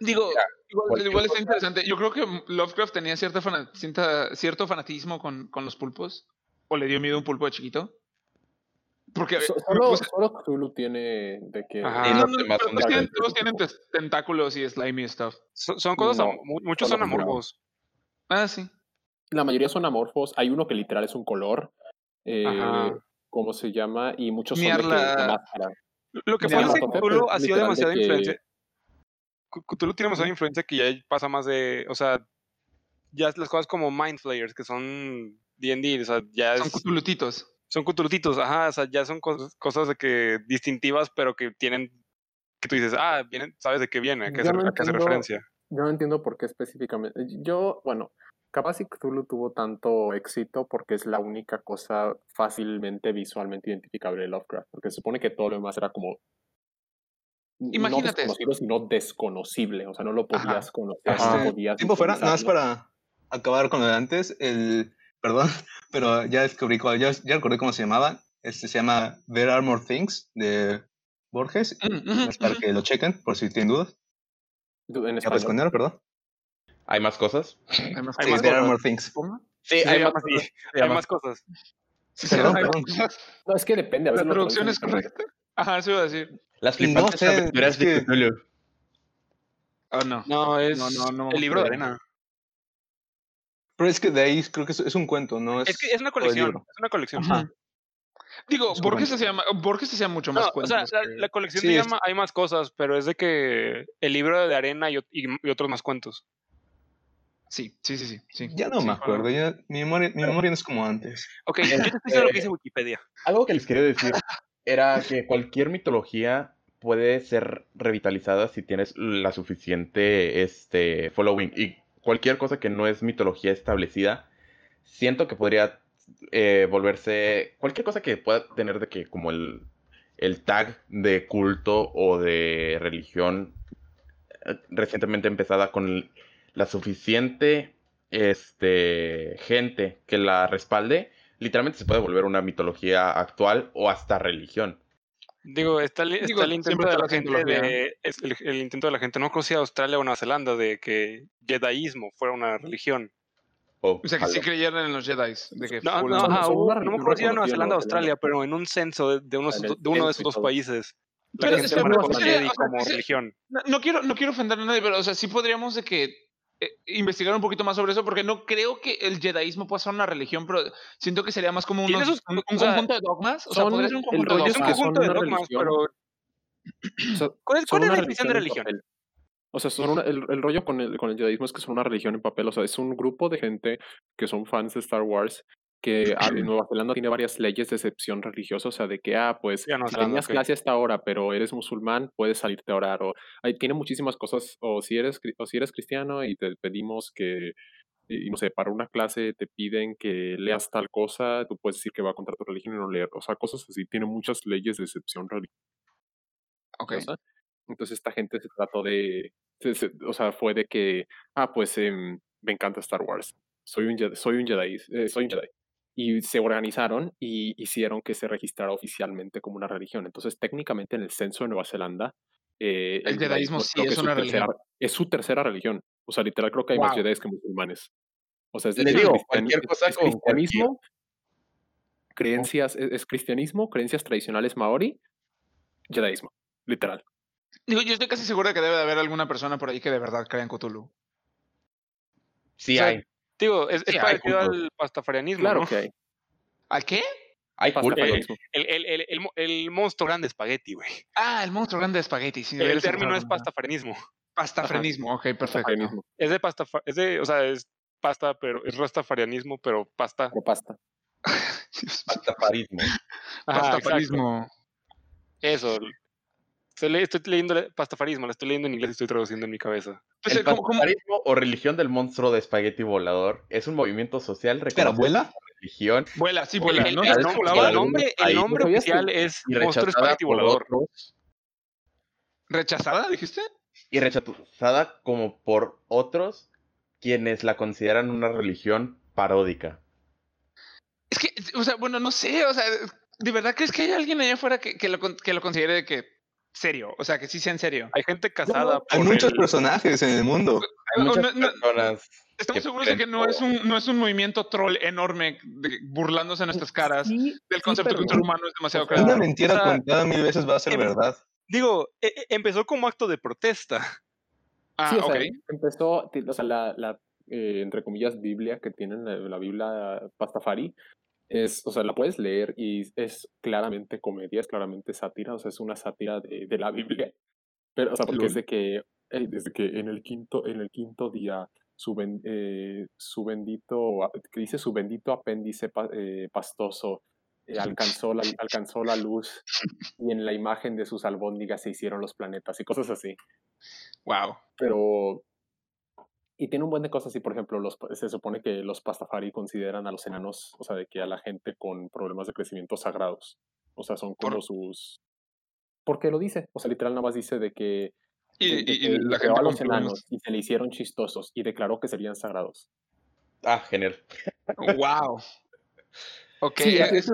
Digo, igual, igual está interesante. Yo creo que Lovecraft tenía cierta cierta- cierto fanatismo con, con los pulpos. ¿O le dio miedo a un pulpo de chiquito? Porque... So- Solo, pues, solo Cthulhu tiene de que... Ajá. No, no pero todos tienen, todos tentáculos y slimy stuff. Son, son cosas, No, muchos son amorfos. Ah, sí. La mayoría son amorfos, hay uno que literal es un color, eh, Ajá. ¿cómo se llama? Y muchos son de que Mierda. la máscara. Lo que que Totep Cthulhu ha sido de demasiada que- influencia. Cthulhu tiene demasiada influencia que ya pasa más de. O sea, ya las cosas como Mind Flayers, que son DD, o sea, ya Son es- cutulutitos. son Cthulhutitos, ajá, o sea, ya son cosas, cosas de que distintivas, pero que tienen. Que tú dices, ah, vienen, sabes de qué viene, a qué, hace, no a qué hace referencia. Yo no entiendo por qué específicamente. Yo, bueno, capaz si Cthulhu tuvo tanto éxito porque es la única cosa fácilmente visualmente identificable de Lovecraft. Porque se supone que todo lo demás era como. Imagínate No desconocido, sino desconocible. O sea, no lo Ajá. podías conocer, Ajá. no podías. Tiempo fuera, nada más para acabar con lo de antes. El, perdón, [laughs] pero ya descubrí cuál, ya, ya recordé cómo se llamaba. Este se llama There Are More Things de Borges. Mm, Es para que lo chequen por si tienen dudas. En Ya español. esconder, perdón. ¿Hay más cosas? Hay más Sí, cosas. There Are More Things. Sí, Se hay llama más, así. se Hay llama- más cosas. Sí, sí, Perdón, hay perdón. cosas. No, es que depende. A ¿La traducción es correcta? Ajá, eso iba a decir. Las flipantes sé, aventuras de que- Cthulhu. Oh, no. No, es No, no, no, el libro de arena. Pero es que de ahí creo que es, un cuento, ¿no? Es, Es que es una colección. Es una colección. Ajá. Digo, Borges cuento. hacía, ma- Borges hacía mucho más No, o cuentos. sea, la, que- la colección Sí, se es- llama Hay más cosas, pero es de que el libro de arena y, ot- y- y otros más cuentos. Sí, sí, sí, sí. sí. Ya no Sí, me acuerdo, bueno. ya, mi, memoria, mi memoria no es como antes. Ok, yo te estoy lo que dice Wikipedia. Algo que les quería decir era que cualquier mitología puede ser revitalizada si tienes la suficiente este, following. Y cualquier cosa que no es mitología establecida, siento que podría eh, volverse. Cualquier cosa que pueda tener de que, como el, el tag de culto o de religión eh, recientemente empezada con la suficiente este, gente que la respalde, literalmente se puede volver una mitología actual o hasta religión. Digo, está, el- está Digo, el intento de la gente cientología. de, es el, el intento de la gente, no conocía Australia o Nueva Zelanda, de que Jediismo fuera una religión. O, O sea, que sí creyeran en los Jedi. De que No, no, ajá, no me religión acuerdo si era Nueva Zelanda o. Australia, pero en un censo de, de, unos, En el de uno de esos dos países. La Pero gente espera, marcó o a sea, Jedi o sea, como religión. No, no quiero, no quiero ofender a nadie, pero o sea, sí podríamos de que investigar un poquito más sobre eso, porque no creo que el jedaísmo pueda ser una religión, pero siento que sería más como unos- sus- un, o un sea, conjunto de dogmas. O sea, podría ser un conjunto de dogmas. conjunto de dogmas, pero [clears throat] ¿cuál es, cuál la definición de religión? papel. O sea, son una- el, el rollo con el, con el judaísmo es que son una religión en papel. O sea, es un grupo de gente que son fans de Star Wars. Que en [clears throat] Nueva Zelanda tiene varias leyes de excepción religiosa. O sea, de que, ah, pues, si Zelanda, tenías clase hasta ahora, pero eres musulmán, puedes salirte a orar. O hay, tiene muchísimas cosas. O si eres, o si eres cristiano y te pedimos que. Y no sé, para una clase te piden que leas tal cosa, tú puedes decir que va contra tu religión y no leer. O sea, cosas así. Tiene muchas leyes de excepción religiosa. Entonces esta gente se trató de, se- se- o sea, fue de que, ah, pues em, me encanta Star Wars, soy un soy un Jedi, eh, soy un Jedi. Y se organizaron y hicieron que se registrara oficialmente como una religión. Entonces técnicamente en el censo de Nueva Zelanda, eh, El jedaísmo sí es su una tercera- religión. Es su tercera religión. O sea, literal creo que hay más. Jedi que musulmanes. O sea, es de Les hecho, digo, cualquier es- cosa es con cristianismo, creencias, es, es cristianismo, creencias tradicionales maori, jedaísmo, literal. Digo, yo estoy casi seguro de que debe de haber alguna persona por ahí que de verdad crea en Cthulhu. Sí O sea, hay. Digo, es, es Sí, hay parecido al pastafarianismo, Claro ¿no? que hay. ¿Al qué? Hay. El, el, el, el, mo- el monstruo grande espagueti, güey. Ah, el monstruo grande de espagueti. Sí, El término es pastafarianismo. Pastafrenismo, ok, perfecto. Es de pasta, es de, o sea, es pasta, pero es rastafarianismo, pero pasta. Pero pasta. [laughs] Pastafarismo. Ajá, exacto. Pastafarismo. Eso. Estoy, le- estoy leyendo le- pastafarismo, la estoy leyendo en inglés y estoy traduciendo en mi cabeza. Pues, el ¿cómo- cómo- pastafarismo o religión del monstruo de espagueti volador es un movimiento social reconocido ¿vuela? religión Vuela, sí, El, vuela. el- ¿no? el ¿Sabes nom- que el volaba? nombre, el Ahí. nombre ¿Sabías que- oficial es monstruo rechazada espagueti volador. otros ¿Rechazada, dijiste? y rechazada como por otros quienes la consideran una religión paródica. Es que, o sea, bueno, no sé, o sea, ¿de verdad crees que hay alguien allá afuera que, que lo, con- que lo considere de que serio? O sea, que sí sea en serio. Hay gente casada Hay por muchos el- personajes en el mundo. Hay O- muchas no- no- personas Estamos seguros de que no es, un, no es un movimiento troll enorme de- burlándose de nuestras caras Sí, del sí, concepto de que pero- el ser humano es demasiado o sea, Una mentira o sea, contada mil veces va a ser em- verdad. Digo, e- e- empezó como acto de protesta. Ah, Sí, o ok. sea, empezó, o sea, la, la eh, entre comillas, Biblia que tienen, la, la Biblia Pastafari, es, o sea, la puedes leer y es claramente comedia, es claramente sátira, o sea, es una sátira de, de la Biblia. Pero, o sea, porque es de que, desde que en el quinto, en el quinto día, su, ben- eh, su bendito, que dice su bendito apéndice pa- eh, pastoso, eh, alcanzó, la, alcanzó la luz y en la imagen de sus albóndigas se hicieron los planetas y cosas así Wow. pero y tiene un buen de cosas y por ejemplo los, se supone que los pastafari consideran a los enanos o sea de que a la gente con problemas de crecimiento sagrados o sea son como Por- sus porque lo dice o sea literal nada más dice de que Y, de- de y- la gente a los enanos y se le hicieron chistosos y declaró que serían sagrados Ah, genial. Wow. Ok. sí eh, es, es-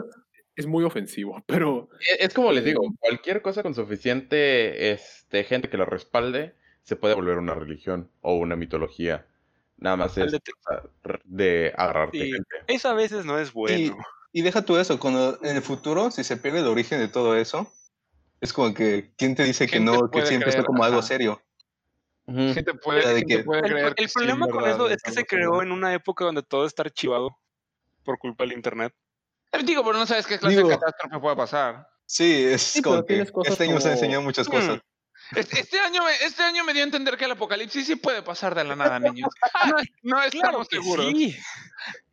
es muy ofensivo [laughs] pero E- Es como les digo, cualquier cosa con suficiente este, gente que lo respalde se puede volver una religión o una mitología. Nada más es de agarrarte Sí. gente. Eso a veces no es bueno. Y deja tú eso, cuando en el futuro, si se pierde el origen de todo eso, es como que, ¿quién te dice que ¿Quién te no, que siempre está creer? como algo serio? Gente puede, gente que- puede El, creer el que sí, problema con verdad, eso es que se creó en una época donde todo está archivado por culpa del internet. Eh, Digo, pero no sabes qué clase Digo- de catástrofe puede pasar. Sí, es Sí, como que cosas este año nos ha como- enseñado muchas Mm. Este, este año me, este año me dio a entender que el apocalipsis sí puede pasar de la nada, niños. [laughs] No, es- no estamos que seguros. sí.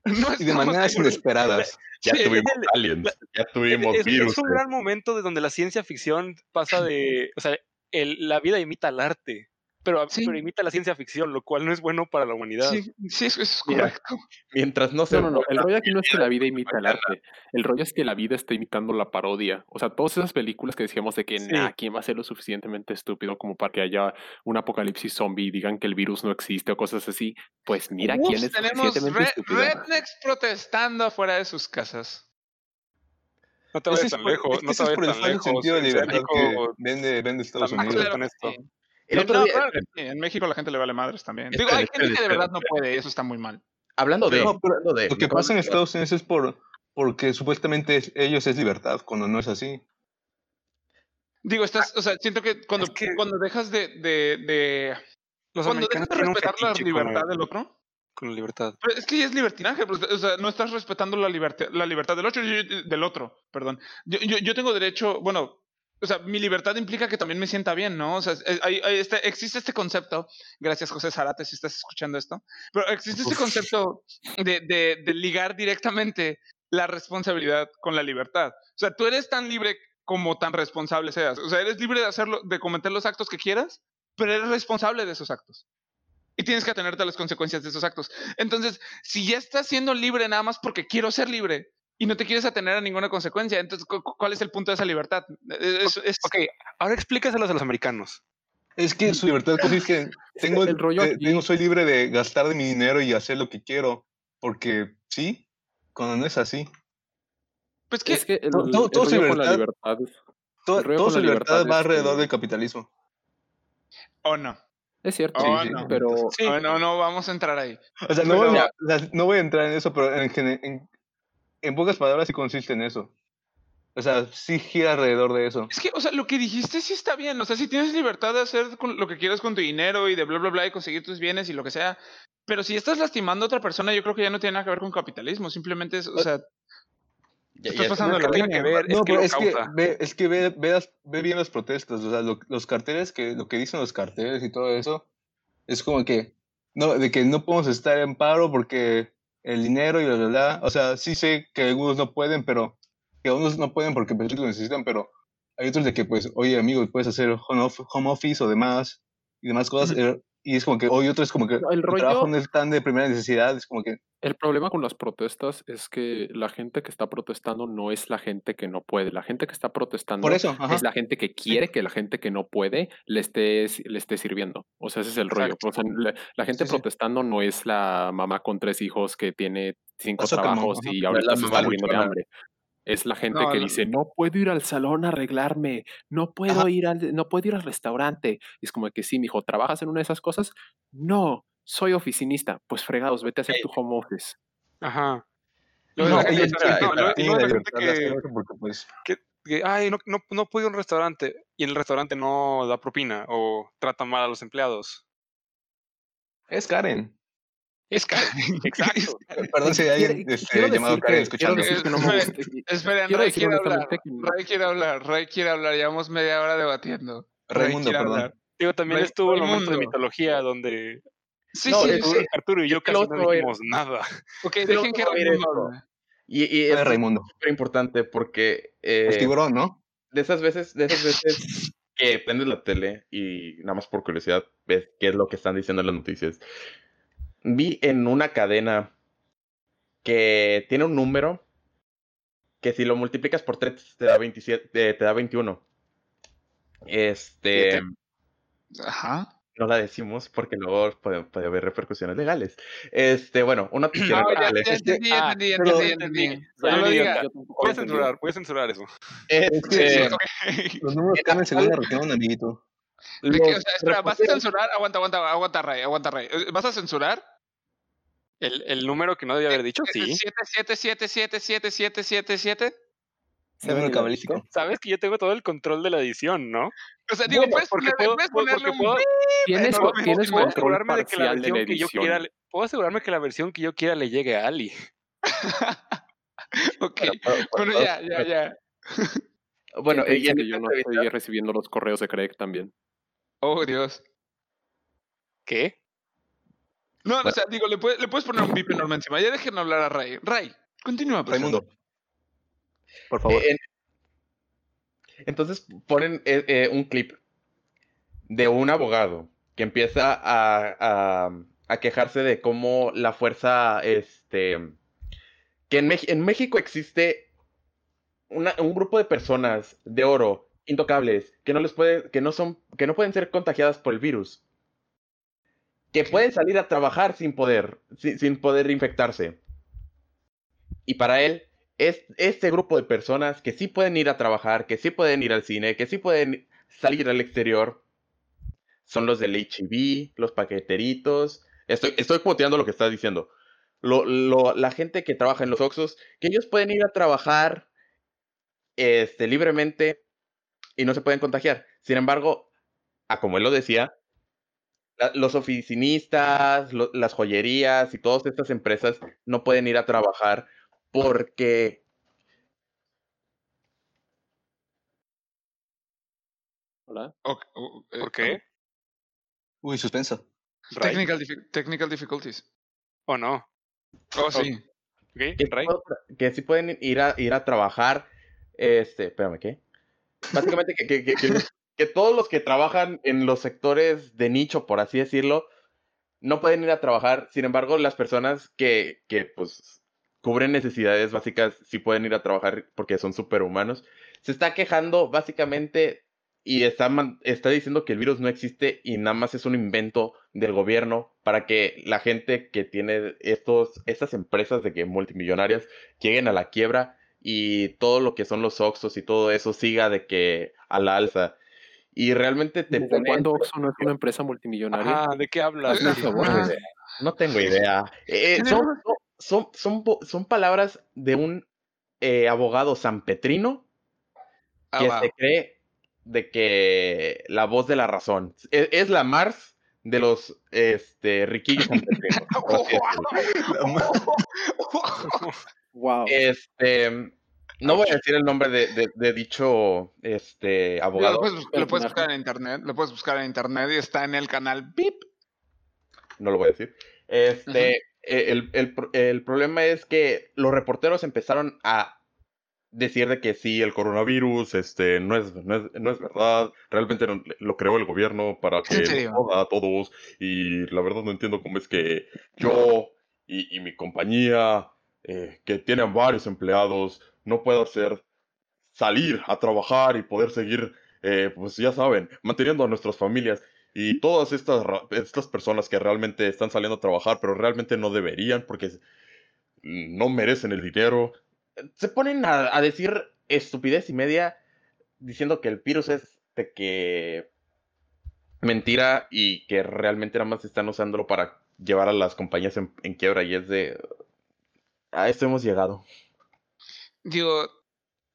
No Y de maneras seguros. inesperadas. [laughs] Ya Sí, tuvimos el- [laughs] aliens, ya tuvimos Es, es virus. un gran momento de donde la ciencia ficción pasa de. O sea, el- la vida imita al arte, pero, Sí. pero imita la ciencia ficción, lo cual no es bueno para la humanidad. Sí, sí, eso es Mira. correcto. Mientras no se No, no, no. El rollo aquí no es que la vida imita el arte. El rollo es que la vida está imitando la parodia. O sea, todas esas películas que decíamos de que, Sí. nah, ¿quién va a ser lo suficientemente estúpido como para que haya un apocalipsis zombie y digan que el virus no existe o cosas así? Pues mira Ups, quién es tenemos suficientemente re- estúpido. rednecks protestando afuera de sus casas. No te vayas tan lejos, no te es por vayas el tan lejos. sentido de En libertad México, que vende, vende Estados mal Unidos. El No, otro no, día- claro que sí, En México la gente le vale madres también. Digo, hay espera, gente que de espera, verdad no puede, y eso está muy mal. Hablando de, No, pero hablando de- Lo que pasa en Estados Unidos es por porque supuestamente es- ellos es libertad, cuando no es así. Digo, estás, o sea, siento que cuando, Es que- cuando dejas de, de, de Los cuando dejas de respetar la libertad el- del otro, con la libertad. pero es que ya es libertinaje, pues, o sea, no estás respetando la libertad, la libertad del otro, yo- del otro, perdón. Yo, yo, yo tengo derecho, bueno, o sea, mi libertad implica que también me sienta bien, ¿no? O sea, es- hay- hay este- existe este concepto, gracias José Zarate si estás escuchando esto, pero existe este Uf. concepto de, de, de ligar directamente la responsabilidad con la libertad. O sea, tú eres tan libre como tan responsable seas. O sea, eres libre de hacerlo, de cometer los actos que quieras, pero eres responsable de esos actos. Y tienes que atenerte a las consecuencias de esos actos. Entonces, si ya estás siendo libre nada más porque quiero ser libre y no te quieres atener a ninguna consecuencia, entonces, cu- cu- ¿cuál es el punto de esa libertad? Es, es- Ok, ahora explícaselos a los americanos. Es que su libertad consiste en [laughs] tengo, el rollo eh, tengo- soy libre de gastar de mi dinero y hacer lo que quiero, porque sí, cuando no es así. pues que Es que el, todo- todo- todo su libertad- libertad To- El rollo toda con su la libertad libertad va es que- alrededor del capitalismo. o no. es cierto, Oh, sí, no. pero Sí. O no, no vamos a entrar ahí. O sea, no, Pero- voy, a, no voy a entrar en eso, pero en, en, en pocas palabras sí consiste en eso. O sea, sí gira alrededor de eso. Es que, o sea, lo que dijiste sí está bien. O sea, si tienes libertad de hacer con- lo que quieras con tu dinero y de bla, bla, bla, y conseguir tus bienes y lo que sea. Pero si estás lastimando a otra persona, yo creo que ya no tiene nada que ver con capitalismo. Simplemente es, o sea, Ya- pasando es que línea. que ver, es No, que pero lo es que, causa. ve, es que ve, ve las- ve bien las protestas. O sea, lo- los carteles, que lo que dicen los carteles y todo eso, es como que, no, de que no podemos estar en paro porque el dinero y bla, bla, bla. O sea, sí sé que algunos no pueden, pero que algunos no pueden porque pues, lo necesitan, pero hay otros de que, pues, oye, amigo, puedes hacer home office, o demás y demás cosas. Y es como que, oye, otros como que el rollo trabajo no es tan de primera necesidad, es como que, El problema con las protestas es que la gente que está protestando no es la gente que no puede. La gente que está protestando por eso, ajá. es la gente que quiere que la gente que no puede le esté, le esté sirviendo. O sea, ese es el rollo. O sea, la, la gente Sí, sí. protestando no es la mamá con tres hijos que tiene cinco trabajos y No es ahorita se está muriendo de hambre. Es la gente No, que no. dice, no puedo ir al salón a arreglarme, no puedo ir al, no puedo ir al restaurante. Y es como que sí, mijo, ¿trabajas en una de esas cosas? No, soy oficinista. Pues fregados, vete a hacer tu home office. Ajá. Espera, no, la gente que, pues, que, ay, no, no, no puedo ir a un restaurante y el restaurante no da propina o trata mal a los empleados. es Karen. Es que... [laughs] Exacto. [laughs] Perdón si hay este, llamado Karen escuchando. que no me [laughs] Esperen, Quiero Ray quiere hablar. Ray quiere hablar. Ray quiere hablar. Llevamos media hora debatiendo. Ray Raimundo, quiere perdón. hablar. Digo, también Ray- estuvo el momento de mitología donde Sí, No, sí, es- sí. Arturo y yo casi no era- dijimos nada. Ok, dejen que Raimundo hable. Y, y es súper importante porque eh, El tiburón, ¿no? de esas veces, de esas veces que prendes la tele y nada más por curiosidad ves qué es lo que están diciendo en las noticias. Vi en una cadena que tiene un número que si lo multiplicas por 3 te da 27, eh, te da 21. Este. Ajá. no la decimos porque luego puede, puede haber repercusiones legales. Este, bueno, una [clears throat] noticia No, ya, legales. ya entendí, ya Ah, entendí, ya entendí, entendí. No lo entendí. Yo tampoco Voy a censurar, voy a censurar eso. Este. Los números cambian según la región, amiguito. ¿vas a censurar? Aguanta, aguanta, aguanta, Ray, aguanta, Ray. Eh, ¿Vas a censurar El, el número que no debía haber dicho, sí. 77777777. Número cabalístico. Sabes que yo tengo todo el control de la edición, ¿no? O sea, digo, Bueno, puedes porque ponerle, puedo- puedes puedo- ponerle porque un puedo- Tienes, tienes puedo control asegurarme de que la parcial de la versión que yo quiera, le- puedo asegurarme que la versión que yo quiera le llegue a Ali. [laughs] Ok, Bueno, bueno, bueno, ya, ya, ya. [laughs] Bueno, ¿Quién y dice en que esta yo no estoy recibiendo los correos de Craig también. Oh, Dios. ¿Qué? No, o Bueno. sea, digo, le, puedes- le puedes poner un bip enorme encima. Ya dejen hablar a Ray. Ray, continúa, por Raimundo. Por favor. Eh, en- Entonces ponen eh, eh, un clip de un abogado que empieza a, a- a quejarse de cómo la fuerza, este, que en, México existe una- un grupo de personas de oro intocables que no les puede, que no son, que no pueden ser contagiadas por el virus, que pueden salir a trabajar sin poder, sin, sin poder infectarse. Y para él, es este grupo de personas que sí pueden ir a trabajar, que sí pueden ir al cine, que sí pueden salir al exterior, son los del HIV, los paqueteritos. Estoy, estoy cuoteando lo que estás diciendo. Lo- lo- la gente que trabaja en los Oxxos, que ellos pueden ir a trabajar este, libremente y no se pueden contagiar. Sin embargo, a como él lo decía, la- los oficinistas, lo- las joyerías y todas estas empresas no pueden ir a trabajar porque oh, eh, ¿Por qué? Uy, suspenso. Technical, diffi- technical difficulties. ¿O no? Oh, sí. ¿Ok? que, que sí pueden ir a, ir a trabajar, este, espérame, ¿qué? Básicamente que, que, que, que todos los que trabajan en los sectores de nicho, por así decirlo, no pueden ir a trabajar. Sin embargo, las personas que, que pues, cubren necesidades básicas sí pueden ir a trabajar porque son superhumanos. Se está quejando básicamente y está, está diciendo que el virus no existe y nada más es un invento del gobierno para que la gente que tiene estos, estas empresas de que multimillonarias lleguen a la quiebra y todo lo que son los Oxxos y todo eso siga de que a la alza. Y realmente te ¿Desde pone- cuándo Oxxo no es una empresa multimillonaria? Ajá, ¿de qué hablas? Ah. No tengo idea. Eh, Tiene [laughs] son, son, son, son, palabras de un eh, abogado sanpetrino Ah, que wow. se cree de que la voz de la razón es, es la Mars de los este, riquillos sanpetrinos. [laughs] Wow. Este, no voy a decir el nombre de, de- de dicho este, abogado. Lo puedes, lo buscar en internet, lo puedes buscar en internet y está en el canal Beep. no lo voy a decir. Este, eh, el, el el problema es que los reporteros empezaron a decir de que sí, el coronavirus este, no, es, no, es, no es verdad, realmente no- lo creó el gobierno para [laughs] que joda a todos y la verdad no entiendo cómo es que yo y, y mi compañía, eh, que tienen varios empleados, no puedo hacer salir a trabajar y poder seguir, eh, pues ya saben, manteniendo a nuestras familias. Y todas estas, estas personas que realmente están saliendo a trabajar, pero realmente no deberían porque no merecen el dinero, se ponen a, a decir estupidez y media diciendo que el virus es de que mentira y que realmente nada más están usándolo para llevar a las compañías en, en quiebra y es de... A esto hemos llegado. Digo,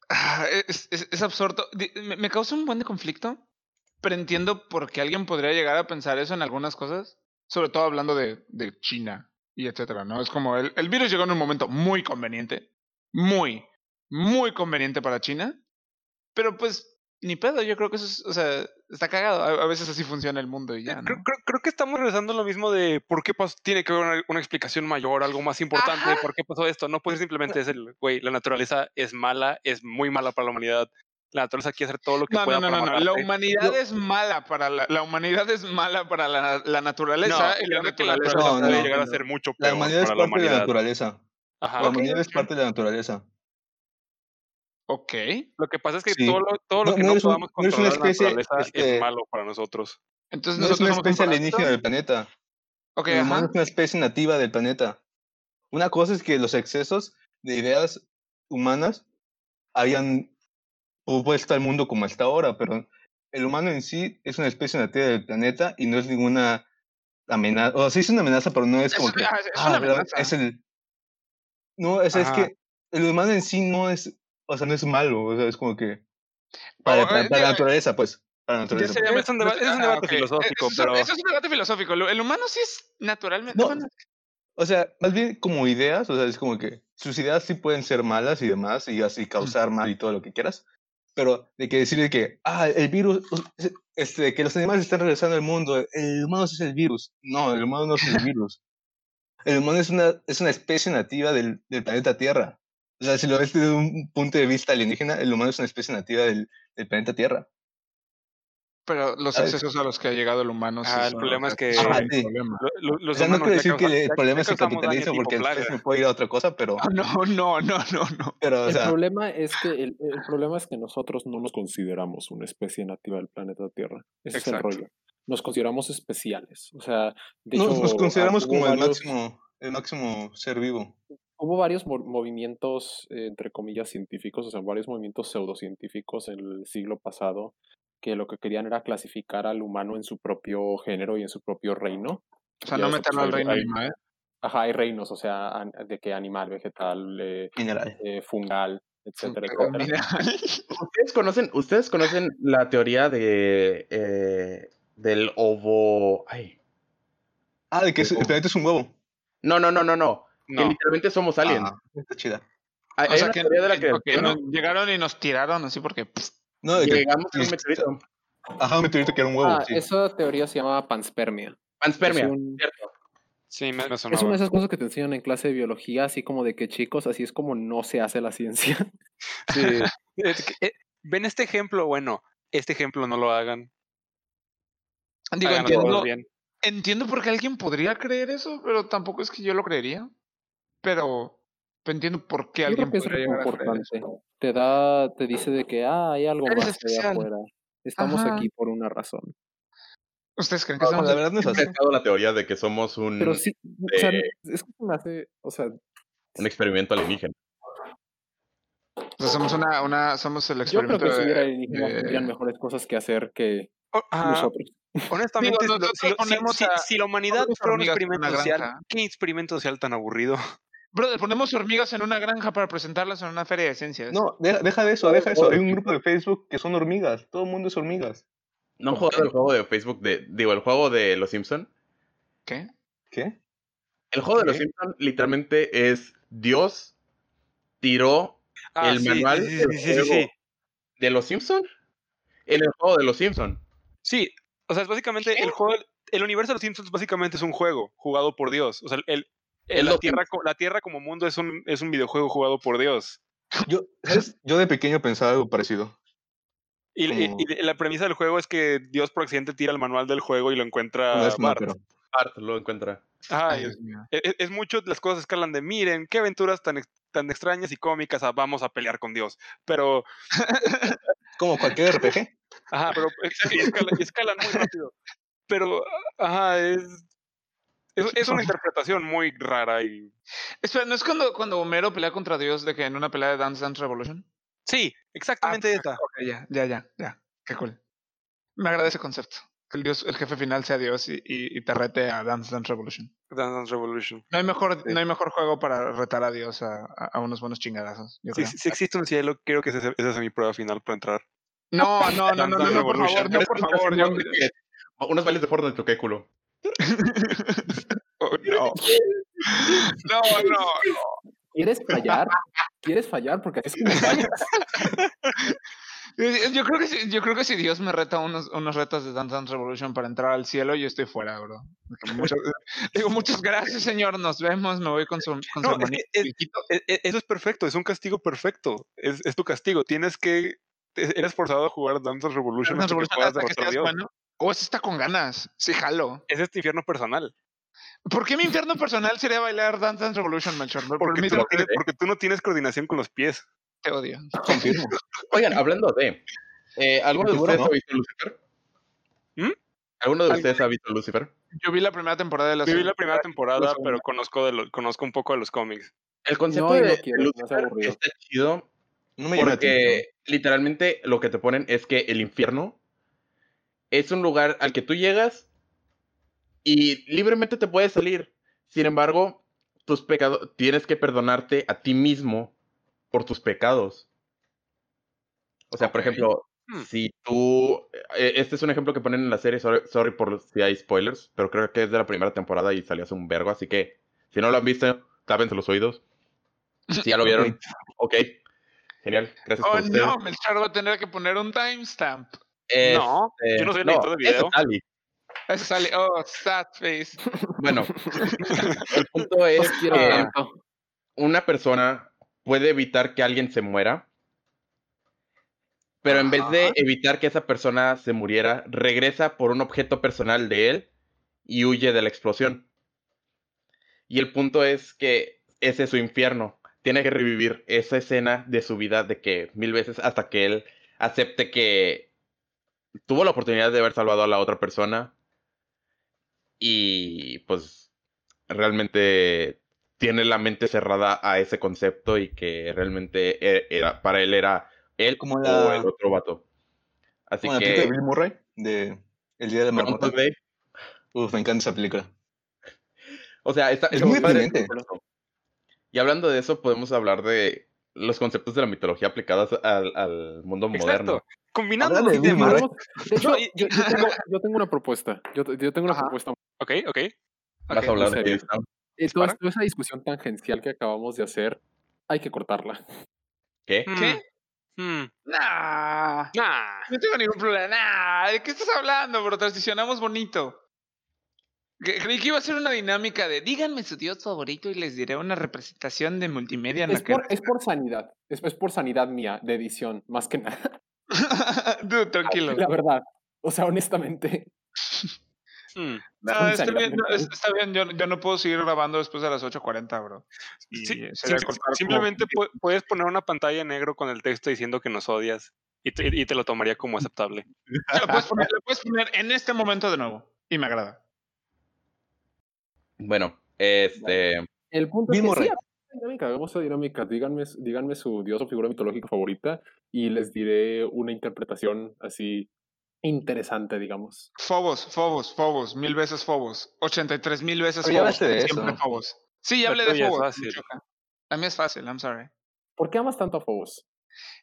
ah, es, es- absurdo. Me, me causa un buen conflicto, pero entiendo por qué alguien podría llegar a pensar eso en algunas cosas, sobre todo hablando de, de China y etcétera, ¿no? Es como el, el virus llegó en un momento muy conveniente, muy, muy conveniente para China, pero pues ni pedo, yo creo que eso es, o sea, está cagado. A, a veces así funciona el mundo y ya, Creo, ¿no? creo- creo que estamos regresando a lo mismo de por qué tiene que haber una, una explicación mayor, algo más importante, Ajá. por qué pasó esto. No puede simplemente ser, güey, la naturaleza es mala, es muy mala para la humanidad. La naturaleza quiere hacer todo lo que No, pueda no, no, para no, no. La humanidad es mala para la, la humanidad es mala para la, la naturaleza No, y la la naturaleza puede no, llegar a ser mucho La peor humanidad es para la parte de la naturaleza. Ajá. La humanidad es parte de la naturaleza. Ok. Lo que pasa es que Sí. todo lo, todo lo No- que no no, eres un- podamos no eres una controlar en la especie, naturaleza este- es malo para nosotros. Entonces No es una especie alienígena del planeta. Ok, El humano ajá. es una especie nativa del planeta. Una cosa es que los excesos de ideas humanas hayan puesto al mundo como está ahora, pero el humano en sí es una especie nativa del planeta y no es ninguna amenaza, o sea, sí es una amenaza, pero no es Es como una- que, ah, es ah, una ¿verdad? amenaza. es el, no, es Ajá. que el humano en sí no es, o sea, no es malo, o sea, es como que, para, Oh, para- eh, para la eh, naturaleza, pues, para la naturaleza. sé, pues. Es un deba- es un ah, debate ok. filosófico, pero- eso es un debate filosófico. El humano sí es naturalmente. No, O sea, más bien como ideas, o sea, es como que sus ideas sí pueden ser malas y demás, y así causar mal y todo lo que quieras, pero de que decirle que, ah, el virus, este, que los animales están regresando al mundo, el humano es el virus. No, el humano no es el [laughs] virus. El humano es una, es una especie nativa del, del planeta Tierra. O sea, si lo ves desde un punto de vista alienígena, el humano es una especie nativa del, del planeta Tierra. pero los excesos a los que ha llegado el humano. sí Ah, el son- problema es que- el sí. problema. Lo- lo- O sea, no quiero decir que el problema es el capitalismo, porque después me puede ir a otra cosa, pero, Ah, No, no, no, no, no. pero o El sea, problema es que el, el problema es que nosotros no nos consideramos una especie nativa del planeta Tierra. Ese es el Exacto. rollo. Nos consideramos especiales. O sea, de nos, hecho, nos consideramos como el varios- máximo, el máximo ser vivo. Hubo varios mo- movimientos, eh, entre comillas, científicos, o sea, varios movimientos pseudocientíficos en el siglo pasado que lo que querían era clasificar al humano en su propio género y en su propio reino. O sea, Ya no meterlo al reino hay- animal. Ajá, hay reinos, o sea, de que animal, vegetal, eh, Mineral. eh, fungal, etcétera, etcétera. [laughs] ¿Ustedes conocen, ustedes conocen la teoría de eh, del ovo? Ay. Ah, de que es- el planeta es un huevo. No, no, no, no, no. Que literalmente somos aliens. Ah, está chida. Hay, o hay sea una que, teoría de la que- que ok, bueno, no, llegaron y nos tiraron así porque. pff, No, de que, llegamos a un meteorito. ajá, un meteorito que era un huevo. Ah, sí. esa teoría se llama panspermia. Panspermia, Es un- cierto. Sí, me, me Es sonaba. una de esas cosas que te enseñan en clase de biología, así como de que chicos, así es como no se hace la ciencia. [laughs] Sí. Es eh, Ven este ejemplo, bueno, este ejemplo no lo hagan. Digo, Háganlo entiendo, bien. entiendo por qué alguien podría creer eso, pero tampoco es que yo lo creería. Pero, entiendo por qué Yo creo alguien que es llegar a importante. eso. Te da, te dice de que ah, hay algo Eres más allá especial. afuera. Estamos Ajá. aquí por una razón. ¿Ustedes creen que No, estamos la verdad no es así. ha estado la teoría de que somos un, Pero sí, o sea, eh, es que me hace, o sea, un experimento alienígena. O sea, somos una, una, somos el yo creo experimento que si hubiera alienígenas de- tendrían mejores cosas que hacer que ajá, nosotros. honestamente, Digo, si si, nosotros lo- si- ponemos si- a- si la humanidad fuera un experimento social. ¿qué experimento social tan aburrido? Brother, ponemos hormigas en una granja para presentarlas en una feria de ciencias. No, deja, deja de eso, deja eso. Hay un grupo de Facebook que son hormigas. Todo el mundo es hormigas. ¿No han jugado el juego de Facebook de, digo, el juego de Los Simpson? ¿Qué? ¿Qué? El juego de Los. Simpson literalmente es Dios tiró Ah, el sí, manual sí, sí, del juego de Los Simpson en el juego de Los Simpson. Sí, o sea, es básicamente el juego, el universo de los Simpsons básicamente es un juego jugado por Dios. O sea, el- Es la, tierra, co- la Tierra como mundo es un, es un videojuego jugado por Dios. Yo, ¿sabes? Yo de pequeño pensaba algo parecido. Y, y- Como- y la premisa del juego es que Dios por accidente tira el manual del juego y lo encuentra No es Bart. pero lo encuentra. Ay, y Dios mío. es, es- es mucho, las cosas escalan de, miren, qué aventuras tan, ex- tan extrañas y cómicas, ah, vamos a pelear con Dios. Pero, [laughs] como cualquier RPG. ajá, pero es- escalan muy rápido. Pero, ajá, es, es, es una interpretación muy rara y... Espera, ¿no es cuando, cuando Homero pelea contra Dios de que en una pelea de Dance Dance Revolution? Sí, exactamente esa. Ok, ya, ya, ya, ya. Qué cool. Me agrada ese concepto. Que el Dios, el jefe final sea Dios y, y, y te rete a Dance Dance Revolution. Dance Dance Revolution. No hay mejor, Sí. no hay mejor juego para retar a Dios a, a- a unos buenos chingadazos. Yo Si, creo. si existe un cielo, creo que esa, esa es mi prueba final para entrar. No, no, no, no, no, no, por favor, no, por favor. yo- Unos bailes de Fortnite, qué culo. [laughs] Oh, no. [laughs] No, no. ¿Quieres fallar? ¿Quieres fallar? Porque así es como fallas. Yo [laughs] yo creo que si, yo creo que si Dios me reta unos, unos retos de Dance Dance Revolution para entrar al cielo, yo estoy fuera, bro. Muchas, digo, muchas gracias, señor. Nos vemos. Me voy con su, con su No, hermanito es- es- chiquito. E- e- Eso es perfecto, es un castigo perfecto. Es, es tu castigo. Tienes que. Eres forzado a jugar Dance Revolution Dance hasta que Revolution puedas hasta que seas bueno. O ese está con ganas. Sí, jalo. Es este infierno personal. ¿Por qué mi infierno personal sería bailar Dance Dance Revolution, Melchor? Porque tú, Permíteme, no tienes, porque tú no tienes coordinación con los pies. te odio. Confirmo. [laughs] Oigan, hablando de. Eh, ¿Alguno de ustedes ¿no? ha visto Lucifer? ¿Mm? ¿Alguno de ustedes ha visto Lucifer? Yo vi la primera temporada de la Viví la primera temporada, pero conozco, de lo- conozco un poco de los cómics. El concepto No, de, no de quiero, Lucifer aburrido. está chido No me porque literalmente lo que te ponen es que el infierno es un lugar al que tú llegas Y libremente te puedes salir. Sin embargo, tus pecados, tienes que perdonarte a ti mismo por tus pecados. O sea, por ejemplo, Hmm. si tú. eh, Este es un ejemplo que ponen en la serie, sorry, sorry por si hay spoilers, pero creo que es de la primera temporada y salió hace un vergo, así que si no lo han visto, tápense los oídos. [laughs] Si ya lo vieron, ok. Genial, gracias Oh, por ustedes. no, Melchor va a tener que poner un timestamp. No, Este, yo no soy el no, editor de ese video. Eso sale. Oh, sad face. Bueno, [laughs] el punto es que una persona puede evitar que alguien se muera, pero en vez de evitar que esa persona se muriera, regresa por un objeto personal de él y huye de la explosión. Y el punto es que ese es su infierno. Tiene que revivir esa escena de su vida de que mil veces hasta que él acepte que tuvo la oportunidad de haber salvado a la otra persona y pues realmente tiene la mente cerrada a ese concepto y que realmente e- era para él era él Como o la- el otro vato. Así Como la película que de Bill Murray, de El Día de la Marmota. Uf, me encanta esa película. o sea, está, Es muy padre. Y hablando de eso, podemos hablar de los conceptos de la mitología aplicados al, al mundo moderno. Combinando los temas. De hecho, yo, yo tengo, [laughs] yo tengo una propuesta. Yo, yo tengo una Ajá. propuesta. Ok, ok. Vas Ok, a hablar de. Eh, toda, esa discusión tangencial que acabamos de hacer, hay que cortarla. ¿Qué? ¿Qué? Hmm. Nah. Nah. No tengo ningún problema. Nah, ¿de qué estás hablando, bro? Transicionamos bonito. Creí que iba a ser una dinámica de díganme su dios favorito y les diré una representación de multimedia en la Es que. por, es por sanidad. Es, es por sanidad mía de edición, más que nada. [laughs] Dude, tranquilo. La verdad. O sea, honestamente. Hmm. No, está bien, no, mental. es- está bien. Yo, yo no puedo seguir grabando después de las 8.40, bro. Y Sí, sería sim- cortar como- simplemente pu- puedes poner una pantalla en negro con el texto diciendo que nos odias y te, y te lo tomaría como aceptable. [laughs] Lo puedes, poner, lo puedes poner en este momento de nuevo. Y me agrada. Bueno, este. El punto es que sí, dinámica, hagamos esa dinámica. Díganme, díganme su dios o figura mitológica favorita y les diré una interpretación así interesante, digamos. Fobos, Fobos, Fobos. Mil veces Fobos. 83 mil veces Pero Fobos. hablaste de Siempre eso. Fobos. Sí, ya hablé de Fobos. La mía es fácil, I'm sorry. ¿Por qué amas tanto a Phobos?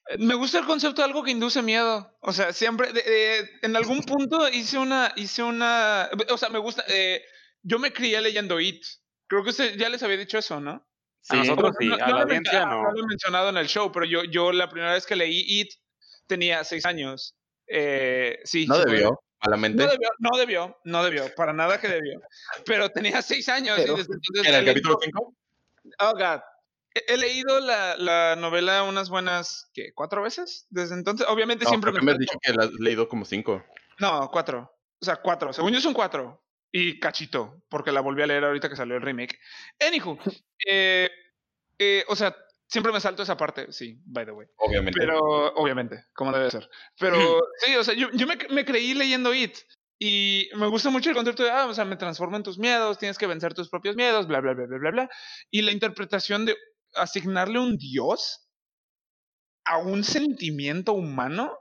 Eh, Me gusta el concepto de algo que induce miedo. O sea, siempre, de- de- en algún punto hice una, hice una, o sea, me gusta, eh, yo me crié leyendo It. Creo que usted ya les había dicho eso, ¿no? A nosotros sí, No- a no la lo he audiencia mencionado- no. No lo he mencionado en el show, pero yo, yo la primera vez que leí It tenía seis años. Eh, sí. No sí debió, malamente. No debió, no debió, no debió, para nada que debió. Pero tenía seis años Pero- y desde entonces ¿Era he el leído- capítulo 5? Oh, God. He, he leído la, la novela unas buenas, ¿qué? ¿Cuatro veces? Desde entonces, obviamente No, siempre me... me has dicho que la has leído como 5. No, cuatro. O sea, cuatro. Según yo son cuatro. Y cachito, porque la volví a leer ahorita que salió el remake. Anywho, [laughs] eh, eh, o sea, siempre me salto esa parte, sí, by the way. Obviamente. Pero, obviamente, como debe ser. Pero, [clears throat] sí, o sea, yo, yo me, me creí leyendo It. Y me gusta mucho el concepto de, ah, o sea, me transforma en tus miedos, tienes que vencer tus propios miedos, bla, bla, bla, bla, bla, bla. Y la interpretación de asignarle un dios a un sentimiento humano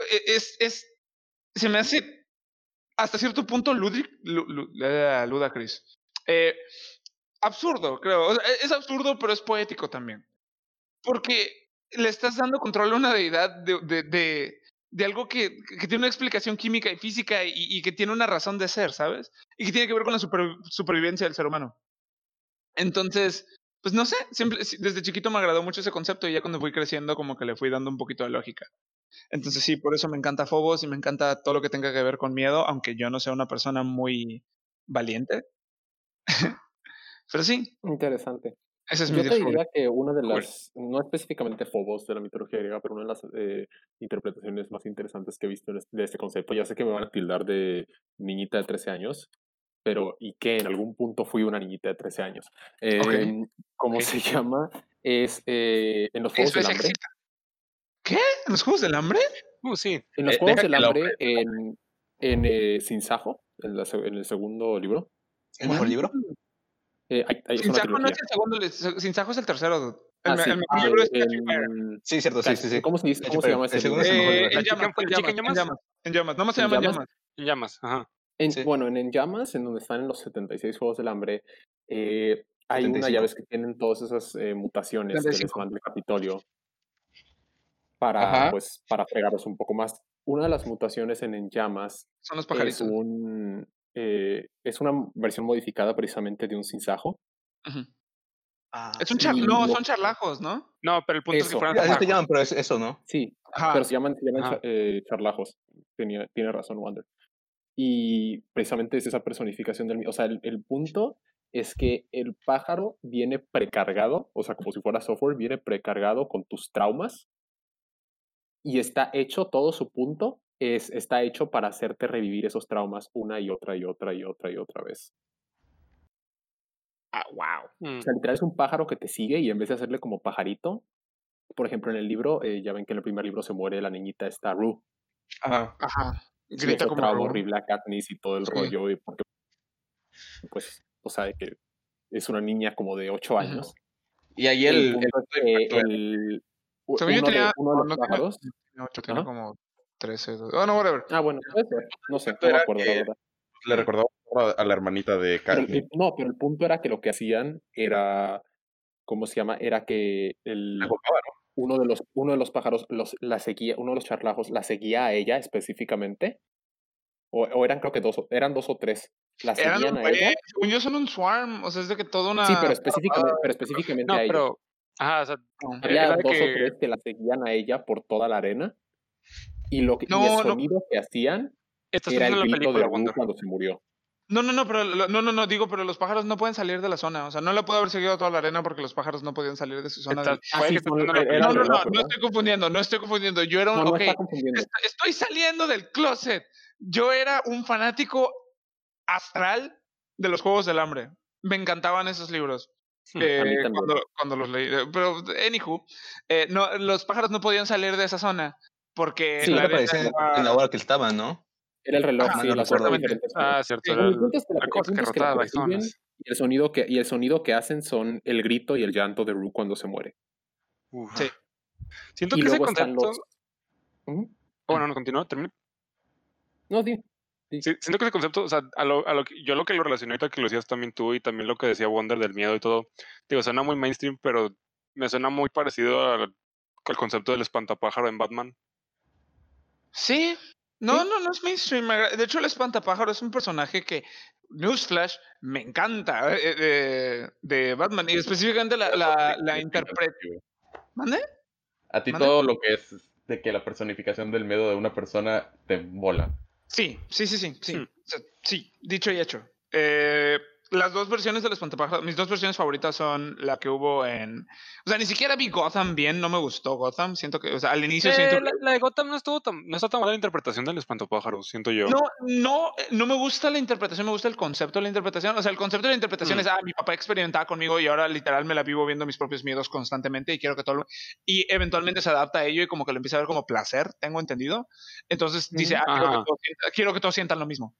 e- es, es, se me hace hasta cierto punto ludic, lu- lu- eh, ludacris. Eh, absurdo, creo. E- es absurdo, pero es poético también. Porque le estás dando control a una deidad de, de, de, algo que, que tiene una explicación química y física y, que tiene una razón de ser, ¿sabes? Y que tiene que ver con la super- supervivencia del ser humano. Entonces, pues no sé, siempre, desde chiquito me agradó mucho ese concepto y ya cuando fui creciendo como que le fui dando un poquito de lógica. Entonces sí, por eso me encanta Phobos y me encanta todo lo que tenga que ver con miedo, aunque yo no sea una persona muy valiente. [laughs] Pero sí, Interesante. ese es mi Yo te dios favorito. diría que una de Cool. las, no específicamente Phobos de la mitología griega, pero una de las eh, interpretaciones más interesantes que he visto de este concepto, ya sé que me van a tildar de niñita de 13 años, pero y que en algún punto fui una niñita de 13 años. Eh, ¿Cómo ok. se [laughs] llama? Es eh, en los Juegos Eso del Hambre. excita. ¿En los Juegos del Hambre? Uh, sí. En los Eh, Juegos del Hambre, en, en eh, Sin Sajo, en, la se- en el segundo libro, ¿El mejor libro? eh, hay, hay- es Sin una Sajo no es el segundo, li- Sin Sajo es el tercero. dude. El, Ah, sí, el mejor ah, libro es Fire. Sí, cierto, sí, sí, sí. ¿Cómo se, dice, cómo se llama El ese segundo libro? es el mejor Eh, libro. en ¿La chica llamas, en llamas, en llamas? llamas. En llamas, no se ¿En llama en llamas? En llamas, ajá. En, Sí. Bueno, en, en llamas, en donde están en los 76 Juegos del Hambre, eh, hay una, 75. ya ves que tienen todas esas eh, mutaciones que les 75. manda el Capitolio para, Ajá. pues, para fregarlos un poco más. Una de las mutaciones en, en llamas Son los es, pajaritos. un, eh, es una versión modificada precisamente de un sinsajo. Ujú. Ah, Es un char... No, lo- son charlajos, ¿no? No, pero el punto es que Eso. fueran Así te llaman, pero es eso, ¿no? Sí, Ajá. pero se llaman, se llaman eh, charlajos. Tenía, tiene razón Wander. Y precisamente es esa personificación del... O sea, el, el punto es que el pájaro viene precargado, o sea, como si fuera software, viene precargado con tus traumas y está hecho, todo su punto es, está hecho para hacerte revivir esos traumas una y otra y otra y otra y otra vez. Ah, wow. Mm. O sea, literal es un pájaro que te sigue y en vez de hacerle como pajarito, por ejemplo, en el libro, eh, ya ven que en el primer libro se muere la niñita esta Rue. Ajá. Ajá. Grita como trauma horrible a Katniss y todo el Sí. rollo, y porque, pues, o sea, que es una niña como de 8 Ujú. años. Y ahí El, el, punto es que el, Según yo uno, de, tenía- uno de no, los no tenía- pájaros. Tiene ocho, tiene Ajá. como 13. Oh, no, whatever. Ah, bueno, puede ser. No sé, no me acuerdo, la que- verdad. le recordaba a la hermanita de Pero el- Katniss. no, pero el punto era que lo que hacían era, ¿cómo se llama? Era que el, ¿no? uno de los, uno de los pájaros los, la seguía, uno de los charlajos la seguía a ella específicamente. O, o eran creo que dos, eran dos o tres. La Eran seguían un a ella. según yo son un swarm, o sea, es de que toda una... Sí, pero específicamente, pero específicamente No, a ella. pero. Ajá, o sea, Había era de dos o que- tres que la seguían a ella por toda la arena. Y, lo que, y No, el no. sonido que hacían Estás era el la grito de película, Ru Wonder. cuando se murió. No, no, no, pero no, no, no, digo, pero los pájaros no pueden salir de la zona. O sea, no le puedo haber seguido a toda la arena porque los pájaros no podían salir de su zona. de- Estás- puede sí, son- en la era No, el no, no, no estoy confundiendo, no estoy confundiendo. Yo era un. No, no ok, está confundiendo. est- estoy saliendo del closet. Yo era un fanático astral de los Juegos del Hambre. Me encantaban esos libros. Hmm, eh, cuando, cuando los leí. Eh, Pero, anywho, eh, no, los pájaros no podían salir de esa zona porque Sí, la que estaba- en la hora que estaban, ¿no? Era el reloj, Ajá, sí, no horas diferentes. Ah, cierto. El que la, la cosa que que la rotaba zonas. y el sonido que y el sonido que hacen son el grito y el llanto de Ru cuando se muere. Uf. Sí. Siento Y que ese concepto. los bueno, no, continúa, termina. No, sí. Sí, siento que ese concepto, o sea, a lo, a lo que, yo lo que lo relacioné ahorita que lo decías también tú y también lo que decía Wonder del miedo y todo, digo, suena muy mainstream, pero me suena muy parecido al, al concepto del espantapájaro en Batman. Sí. No, Sí. no, no es mainstream. De hecho, el espantapájaro es un personaje que, Newsflash, me encanta eh, eh, de, de Batman. Y específicamente la, la, la interpreta. ¿Mande? A ti ¿Mande? todo lo que es de que la personificación del miedo de una persona te mola. Sí, sí, sí, sí. Sí, Hmm. O sea, sí dicho y hecho. Eh, las dos versiones del espantapájaro, mis dos versiones favoritas son la que hubo en. O sea, ni siquiera vi Gotham bien, no me gustó Gotham. Siento que, o sea, al inicio siento Eh, que- la, la de Gotham no estuvo tan, no está tan mala la interpretación del espantapájaro, siento yo. No, no, no me gusta la interpretación, me gusta el concepto de la interpretación. O sea, el concepto de la interpretación Mm. es, ah, mi papá experimentaba conmigo y ahora literal me la vivo viendo mis propios miedos constantemente y quiero que todo lo... Y eventualmente se adapta a ello y como que lo empieza a ver como placer, tengo entendido. Entonces dice, ah, quiero que, todos, quiero que todos sientan lo mismo.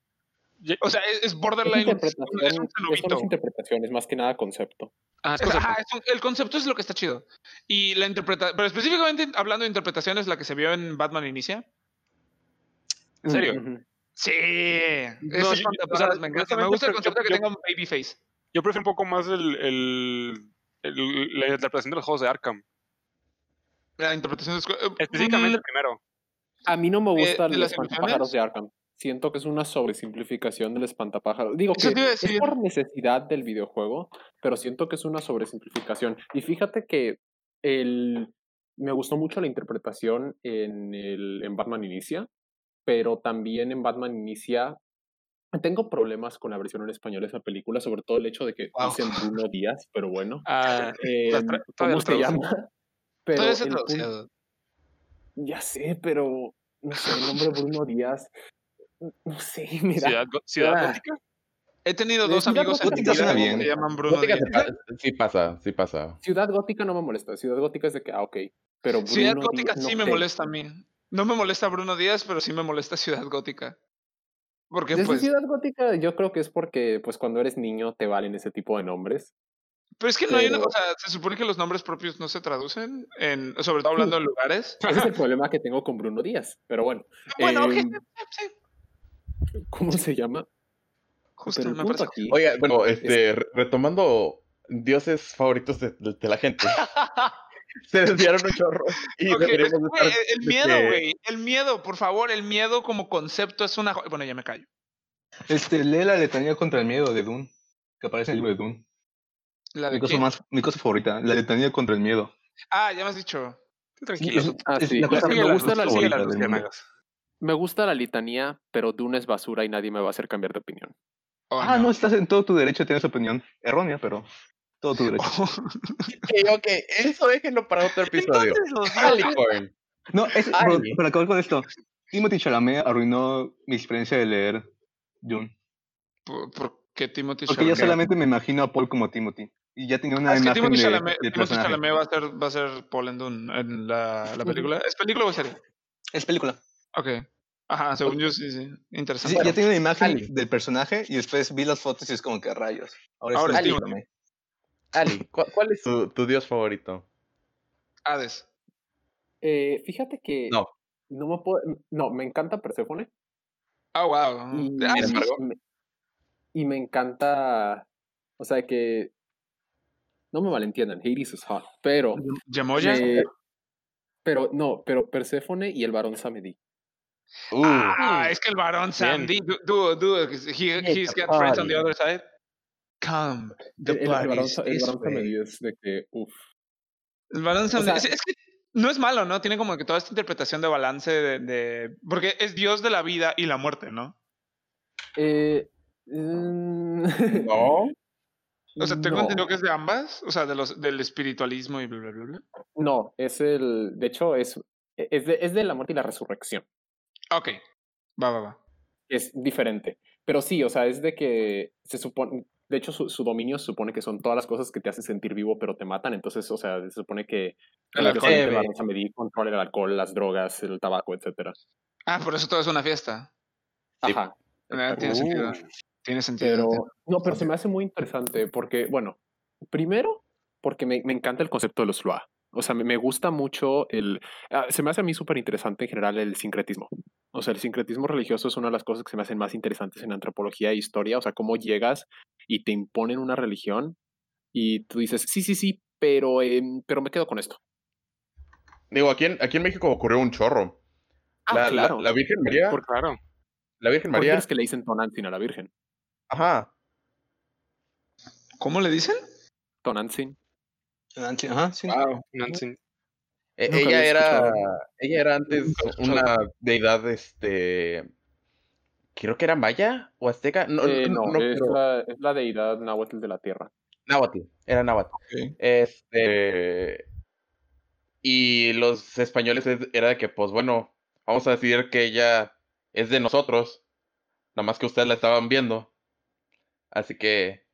O sea, es, es Es borderline. interpretación, es un es interpretación, es más que nada concepto. Ah, es Es- concepto. ajá, es un- el concepto es lo que está chido. Y la interpretación, pero específicamente hablando de interpretaciones, la que se vio en Batman Inicia. ¿En serio? Sí, No, ese yo- o sea, me encanta. Me gusta el yo- concepto que yo- tenga un baby face. Yo prefiero un poco más el, el, el- la interpretación de los juegos de Arkham. La interpretación de... eh, Específicamente el mm, primero. A mí no me ¿De- gustan de los ilusiones? de Arkham. Siento que es una sobresimplificación del espantapájaro. Digo que es por necesidad del videojuego, pero siento que es una sobresimplificación. Y fíjate que el... me gustó mucho la interpretación en, el, en Batman Inicia, pero también en Batman Inicia tengo problemas con la versión en español de esa película, sobre todo el hecho de que Wow. dicen Bruno Díaz, pero bueno. Ah, Eh, ¿Cómo se llama? Pero el punto- ya sé, pero no sé, el nombre Bruno Díaz. [laughs] No sé, mira. Ciudad, Ciudad Ah. Gótica. He tenido dos Ciudad amigos en mi Gótica vida que llaman Bruno Gótica sí pasa, sí pasa. Ciudad Gótica no me molesta. Ciudad Gótica es de que, ah, ok. Pero Bruno Ciudad Gótica Díaz, sí no me molesta a mí. No me molesta Bruno Díaz, pero sí me molesta Ciudad Gótica. Porque Desde pues... Ciudad Gótica yo creo que es porque, pues, cuando eres niño te valen ese tipo de nombres. Pero es que no hay una... sea, se supone que los nombres propios no se traducen, en, sobre todo hablando de [laughs] lugares. Ese es el problema que tengo con Bruno Díaz. Pero bueno. Bueno, ok, Em, sí. ¿Cómo se llama? Justo, me parece. aquí. Oiga, bueno, este, re- retomando dioses favoritos de, de- de la gente. [laughs] Se desviaron un chorro. Y el, miedo, que- güey. El miedo, por favor. El miedo como concepto es una. Bueno, ya me callo. Este, lee la letanía contra el miedo de Dune, que aparece en el libro de Dune. ¿La de Mi cosa, más, mi cosa favorita, la letanía contra el miedo. Ah, ya me has dicho. Tranquilo. Es- Ah, sí. la cosa Me gusta la del mundo. luciérnagas. Me gusta la litanía, pero Dune es basura y nadie me va a hacer cambiar de opinión. Oh, Ah, no, estás en todo tu derecho esa opinión. Errónea, pero todo tu derecho. Ok, ok, eso déjenlo para otro episodio. Entonces. No, es, por- para acabar con esto, Timothy Chalamet arruinó mi experiencia de leer Dune. ¿Por, por qué Timothy Porque ya Chalamet? solamente me imagino a Paul como Timothy. Y ya tenía una Ah, es que imagen Timothy de, Chalamet, del Timothy. Chalamet va a ser, va a ser Paul en Dune en la, la película. ¿Es película o serie? Es película. Ok. Ajá, según yo sí, sí. Interesante. Sí, ya tenía una imagen Ali. del personaje y después vi las fotos y es como que rayos. Ahora, Ahora. Ali, [laughs] ¿cu- ¿cuál es tu, tu dios favorito? Hades. Eh, fíjate que. No. No me puedo. No, me encanta Perséfone. Ah, wow. Y, Ah, Sin sí. embargo. me, y me encanta. O sea que. No me malentiendan, Hades es hot. Pero. Yemoya. me- pero no, pero Perséfone y el varón Samedi. Ah, es que el varón Sandy. Dude, dude, he, he's got friends on the other side. Come, the El, el- varón, el varón. Samedi es de que. Uff. El balance O sea- es, es que no es malo, ¿no? Tiene como que toda esta interpretación de balance de, de- Porque es Dios de la vida y la muerte, ¿no? Eh, mm, no. O sea, tengo no. entendido que es de ambas, o sea, de los, del espiritualismo y bla, bla, bla, bla. No, es el. De hecho, es, es, de, es de la muerte y la resurrección. Ok, va, va, va. Es diferente. Pero sí, o sea, es de que se supone. De hecho, su, su dominio se supone que son todas las cosas que te hacen sentir vivo, pero te matan. Entonces, o sea, se supone que. El alcohol. a medir el alcohol, las drogas, el tabaco, etcétera. Ah, por eso todo es una fiesta. Ajá. Tiene Uh. sentido. Tiene sentido. Pero, no, pero se me hace muy interesante porque, bueno, primero, porque me, me encanta el concepto de los Lua. O sea, me, me gusta mucho el... ah, se me hace a mí súper interesante en general el sincretismo. O sea, el sincretismo religioso es una de las cosas que se me hacen más interesantes en antropología e historia. O sea, cómo llegas y te imponen una religión y tú dices, sí, sí, sí, pero, em, pero me quedo con esto. Digo, aquí en, aquí en México ocurrió un chorro. Ah, la, la- claro. la Virgen María. Por claro. La Virgen ¿Por qué María. es que le dicen Tonantzin a la Virgen? Ajá. ¿Cómo le dicen? Tonantzin. Nancy, Ajá, sí. Wow. Nancy. E- Nunca ella era. Ella era antes una deidad, este. Creo que era maya o azteca. No, Eh, no, no, no, es, pero- la, es la deidad náhuatl de la tierra. Náhuatl, era náhuatl. Este. Y los españoles es- era de que, pues bueno, vamos a decidir que ella es de nosotros. Nada más que ustedes la estaban viendo. Así que.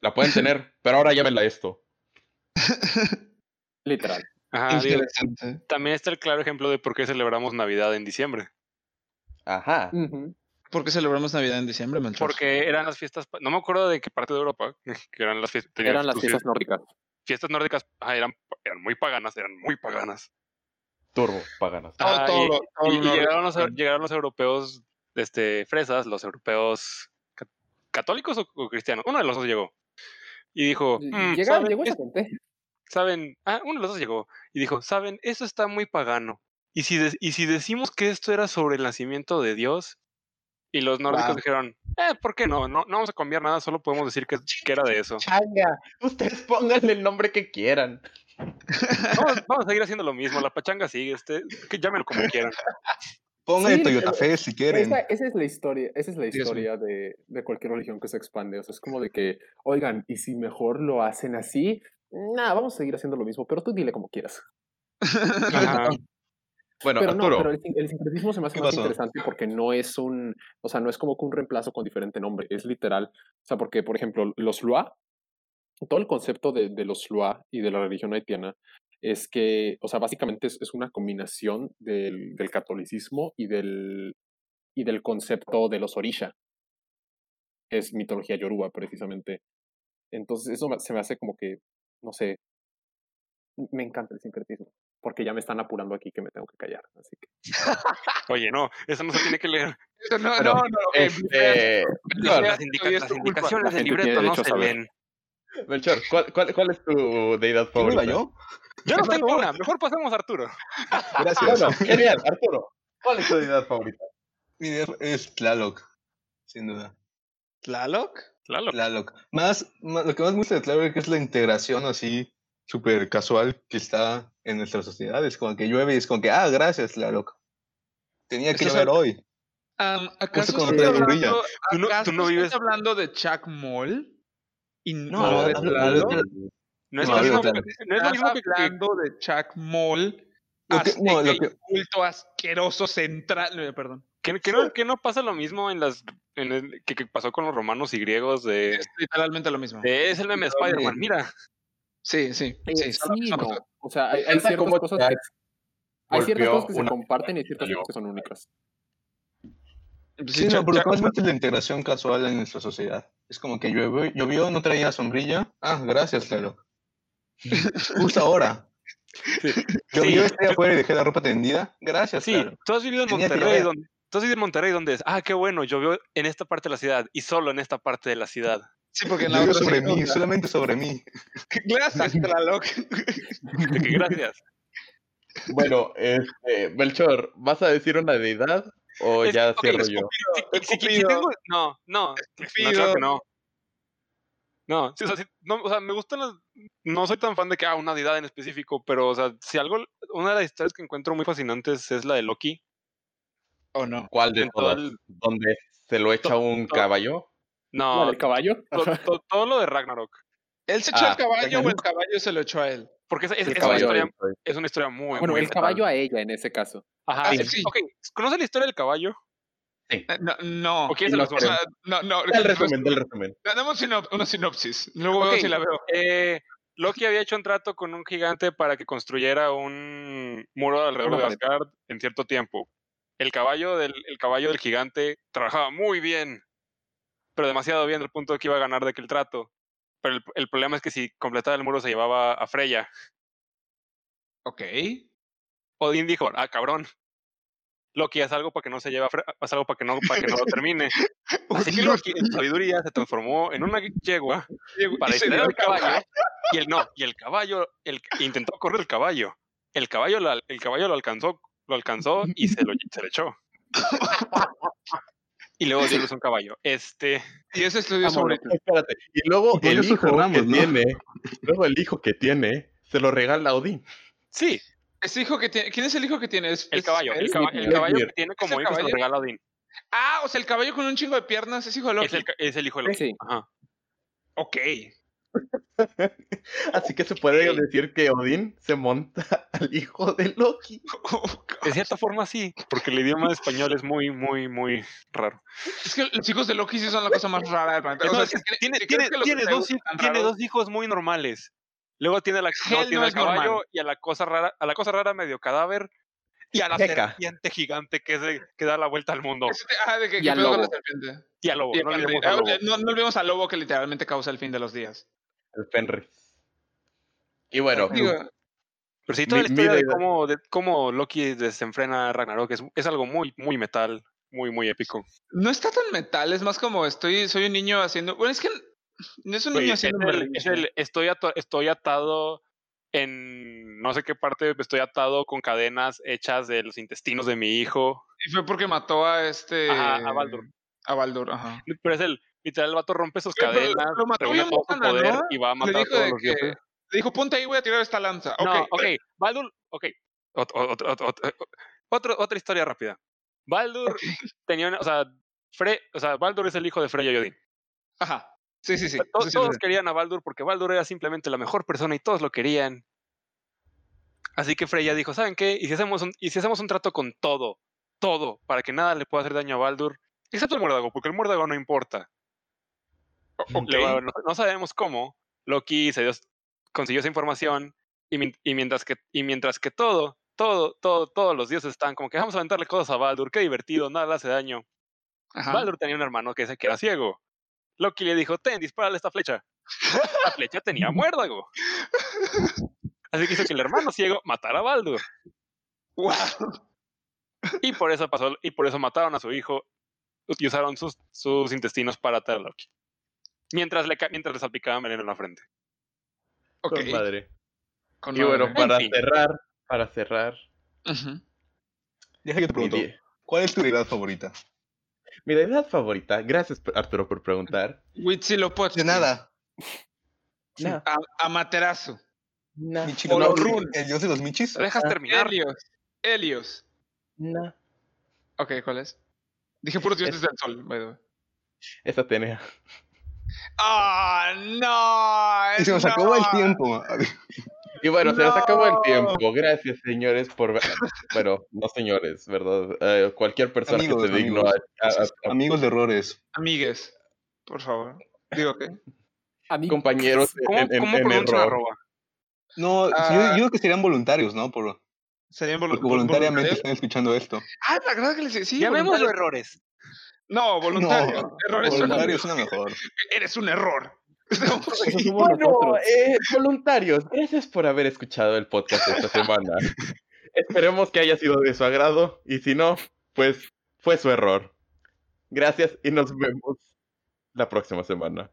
La pueden [laughs] tener, pero ahora llámenla esto. Literal. Ajá, digo, Interesante. también está el claro ejemplo de por qué celebramos Navidad en diciembre. Ajá. ¿Por qué celebramos Navidad en diciembre, Melchor? Porque eran las fiestas, no me acuerdo de qué parte de Europa, [laughs] que eran las fiestas, Eran las fiestas nórdicas. fiestas nórdicas, ajá, eran, eran muy paganas, eran muy paganas. Turbo, paganas. Todo- Ajá, todo y, lo- todo y- lo y llegaron, los, llegaron los europeos este, fresas, los europeos ca- católicos o, o cristianos, uno de los dos llegó. Y dijo, "Mm, Llega, llegó esa Es- gente. Saben, ah, uno de los dos llegó y dijo, saben, eso está muy pagano. Y si, de- y si decimos que esto era sobre el nacimiento de Dios, y los nórdicos Wow. dijeron, eh, ¿por qué no? no? No vamos a cambiar nada, solo podemos decir que, que era de eso. Changa, ustedes pónganle el nombre que quieran. Vamos, [laughs] vamos a seguir haciendo lo mismo, la pachanga sigue, este, que llámenlo como quieran. Pónganle Sí, Toyota Fest si quieren. Esa, esa es la historia, esa es la historia de, de cualquier religión que se expande. O sea, es como de que, oigan, y si mejor lo hacen así, nada, vamos a seguir haciendo lo mismo, pero tú dile como quieras. Ajá. [laughs] Bueno, pero no, pero el, sin- el sincretismo se me hace ¿Qué más pasó? interesante porque no es un, o sea, no es como que un reemplazo con diferente nombre, es literal. O sea, porque, por ejemplo, los Lua, todo el concepto de, de los Lua y de la religión haitiana es que, o sea, básicamente es, es una combinación del, del catolicismo y del, y del concepto de los Orisha. Es mitología yoruba, precisamente. Entonces, eso se me hace como que, no sé, me encanta el sincretismo. porque ya me están apurando aquí que me tengo que callar. Así que. Oye, no, eso no se tiene que leer. No, no, Pero, no. ok, Este, Las, Melchor, indica- es las indicaciones del libreto no se leen. Melchor, ¿cuál, cuál, cuál es tu deidad ¿Quién iba favorita? yo? Yo no tengo una, mejor pasemos a Arturo. Gracias. Bueno, [laughs] genial, Arturo. ¿Cuál es tu deidad favorita? Mi idea es Tlaloc, sin duda. ¿Tlaloc? Claro. Tlaloc. Más, más- lo que más me gusta de Tlaloc es la integración así súper casual que está en nuestra sociedad. Es como que llueve y es como que, ah, gracias, Tlaloc. Tenía que llover hoy. Am, ¿Acaso estoy hablando, Tú no- tú acaso no vives- hablando de Chuck Moll? Y no, No, de Tlaloc. No es No, mismo, no es lo Estás mismo que, hablando de Chuck Moll, Lo que- no, lo que- culto asqueroso central. eh, Perdón. Que- que no, que no pasa lo mismo en las en el- que, que pasó con los romanos y griegos de, Es literalmente lo mismo. de, es el meme de Spider-Man, mira. Sí, sí. Eh, sí, sí, no. O sea, hay, hay ciertas cosas que, hay ciertas cosas que se comparten y hay ciertas cosas que son únicas. sí, Sí, no, Chuck- pero lo Chuck- que más me gusta es la integración casual en nuestra sociedad. Es como que llueve, llovió, no traía sombrilla. Ah, gracias, Tlaloc. [laughs] Justo ahora. Llovió, Sí. estoy afuera y dejé la ropa tendida. Gracias, Sí, Tlaloc. tú has vivido en Monterrey, donde, tú has vivido en Monterrey donde es, ah, qué bueno, llovió en esta parte de la ciudad y solo en esta parte de la ciudad. Sí, porque en la otra sobre mí, solamente sobre mí. [laughs] Gracias, Tlaloc. De gracias. Bueno, este, Melchor, ¿vas a decir una deidad o Es- ya ok, cierro yo? Si- si- si Cupido. tengo- no, no, no, claro que no. No, sí, o, sea, sí, no, o sea, me gustan las... No soy tan fan de que, ah, una deidad en específico, pero, o sea, si algo... Una de las historias que encuentro muy fascinantes es la de Loki. ¿O no? ¿Cuál de todas? el- ¿Donde se lo echa un todo- caballo? ¿La No, del caballo? to- to- todo lo de Ragnarok. ¿Él se echó Ah, el caballo o el caballo se lo echó a él? Porque es, es- El es una historia, Ahí. es una historia muy, bueno, muy el caballo a ella en ese caso. Ajá, Ah, sí. sí. Ok, ¿conoces la historia del caballo? Eh, No, no. ¿O quieres se no, o sea, no, no. El resumen, del resumen. Sinop- una sinopsis. Luego Ok, veo si la veo. eh, Loki había hecho un trato con un gigante para que construyera un muro alrededor de. Asgard en cierto tiempo. El caballo del, el caballo del gigante trabajaba muy bien, pero demasiado bien al punto de que iba a ganar de aquel trato. Pero el, el problema es que si completaba el muro se llevaba a Freya. Ok. Odín dijo, ah, cabrón. Loki, haz algo para que no se lleve a Fre- haz algo para que no, para que no lo termine. [laughs] Así que Loki, en sabiduría, se transformó en una yegua para distraer al el caballo. Y el no, y el caballo, el, intentó correr el caballo. El caballo, lo al- el caballo lo alcanzó, lo alcanzó y se lo, se lo echó. Y luego lo hizo un caballo. Este, Y ese estudio Vamos, sobre. Espérate. Y luego Y el eso hijo cerramos, que ¿no? tiene, luego el hijo que tiene, se lo regala a Odín. sí, Ese hijo que tiene. ¿Quién es el hijo que tiene? ¿Es- el es caballo. El, caba- el caballo que tiene como hijo se lo caballo? regala a Odín. Ah, o sea, el caballo con un chingo de piernas es hijo de Loki. Es el, es el hijo de Loki. Sí. Ajá. Ok. [laughs] Así que se puede decir que Odín se monta [laughs] al hijo de Loki. De cierta forma sí, porque el idioma español es muy, muy, muy raro. es que los hijos de Loki sí son la cosa más rara del planeta. O No, sea, es que si crees- tiene, si tiene, que tiene dos, tiene dos hijos muy normales. Luego tiene, la, no tiene es al caballo normal. y a la cosa rara, a la cosa rara medio cadáver y a la serpiente gigante que, es de- que da la vuelta al mundo. Ah, de que Y qué al con la lobo. serpiente. Y a lobo. Y no al- olvidemos al ah, lobo. no, no olvidemos al lobo que literalmente causa el fin de los días. El Fenris. Y bueno, Digo, Pero sí, toda mi- la historia de cómo, de cómo Loki desenfrena a Ragnarok es, es algo muy, muy metal, muy, muy épico. no está tan metal, es más como estoy, soy un niño haciendo. Bueno, es que no es un niño Oye, haciendo es el- berrinche. es el estoy, ato- estoy atado en no sé qué parte, estoy atado con cadenas hechas de los intestinos de mi hijo. Y fue porque mató a este. Ajá, a Baldur. A Baldur, ajá. Pero es el, literal, el vato rompe sus cadenas, lo mató reúne todo su bacana, poder ¿no? y va a Le matar a dijo todos los que. dioses. Le dijo, ponte ahí, voy a tirar esta lanza. No, ok, ok, Baldur, ok. Ot- ot- ot- otra historia rápida. Baldur tenía una, o sea, Fre, o sea, Baldur es el hijo de Freya y Odín. Ajá. Sí, sí, sí. Todos querían a Baldur porque Baldur era simplemente la mejor persona y todos lo querían. Así que Freya dijo, ¿saben qué? ¿Y si hacemos un, y si hacemos un trato con todo? Todo, para que nada le pueda hacer daño a Baldur. Excepto el muérdago, porque el muérdago no importa. Ok. Luego, no, no sabemos cómo. Loki se dio- consiguió esa información y, mientras que, y mientras que todo, todo, todo, todos los dioses están como que vamos a aventarle cosas a Baldur, qué divertido, nada le hace daño. Ajá. Baldur tenía un hermano que, se- que era ciego. Loki le dijo, ten, dispárale esta flecha. La flecha tenía [laughs] muérdago. Así que hizo que el hermano ciego matara a Baldur. ¡Wow! Y por eso pasó, y por eso mataron a su hijo y usaron sus, sus intestinos para atar a Loki. Mientras le, mientras le salpicaban veneno en la frente. Ok. Con madre. con Y bueno, para cerrar, para cerrar, Ujú. Deja que te pregunto, ¿cuál es tu deidad favorita? mi deidad favorita, gracias Arturo por preguntar. Huitzilopochtli. De nada. No, A- Amaterasu. no, Michiro, no, no, el dios de los michis. ¿Dejas terminar? Helios. Helios. no. Ok, ¿cuál es? Dije puros dioses Es- del sol, by the way. Es Atenea. ¡Ah, no! Y se nos no. acabó el tiempo. Y bueno, se nos acabó el No. tiempo. Gracias, señores, por ver. Bueno, no señores, ¿verdad? Eh, cualquier persona Amigos, que se dignó a, amigos. a- a- Amigos de errores. Amigues, por favor. Digo que. Amigos. compañeros ¿Cómo, en, en- cómo en error. arroba? No, Ah. yo, yo creo que serían voluntarios, ¿no? Por, Serían volu- porque vol- voluntariamente voluntarios. están escuchando esto. Ah, la verdad que les sí, Llamémoslo voluntarios. errores. No, voluntario. No, Errores suena voluntarios mejor. suena mejor. [laughs] Eres un error. [laughs] Bueno, eh, voluntarios, gracias por haber escuchado el podcast esta semana. [laughs] Esperemos que haya sido de su agrado y si no, pues fue su error. Gracias y nos vemos la próxima semana.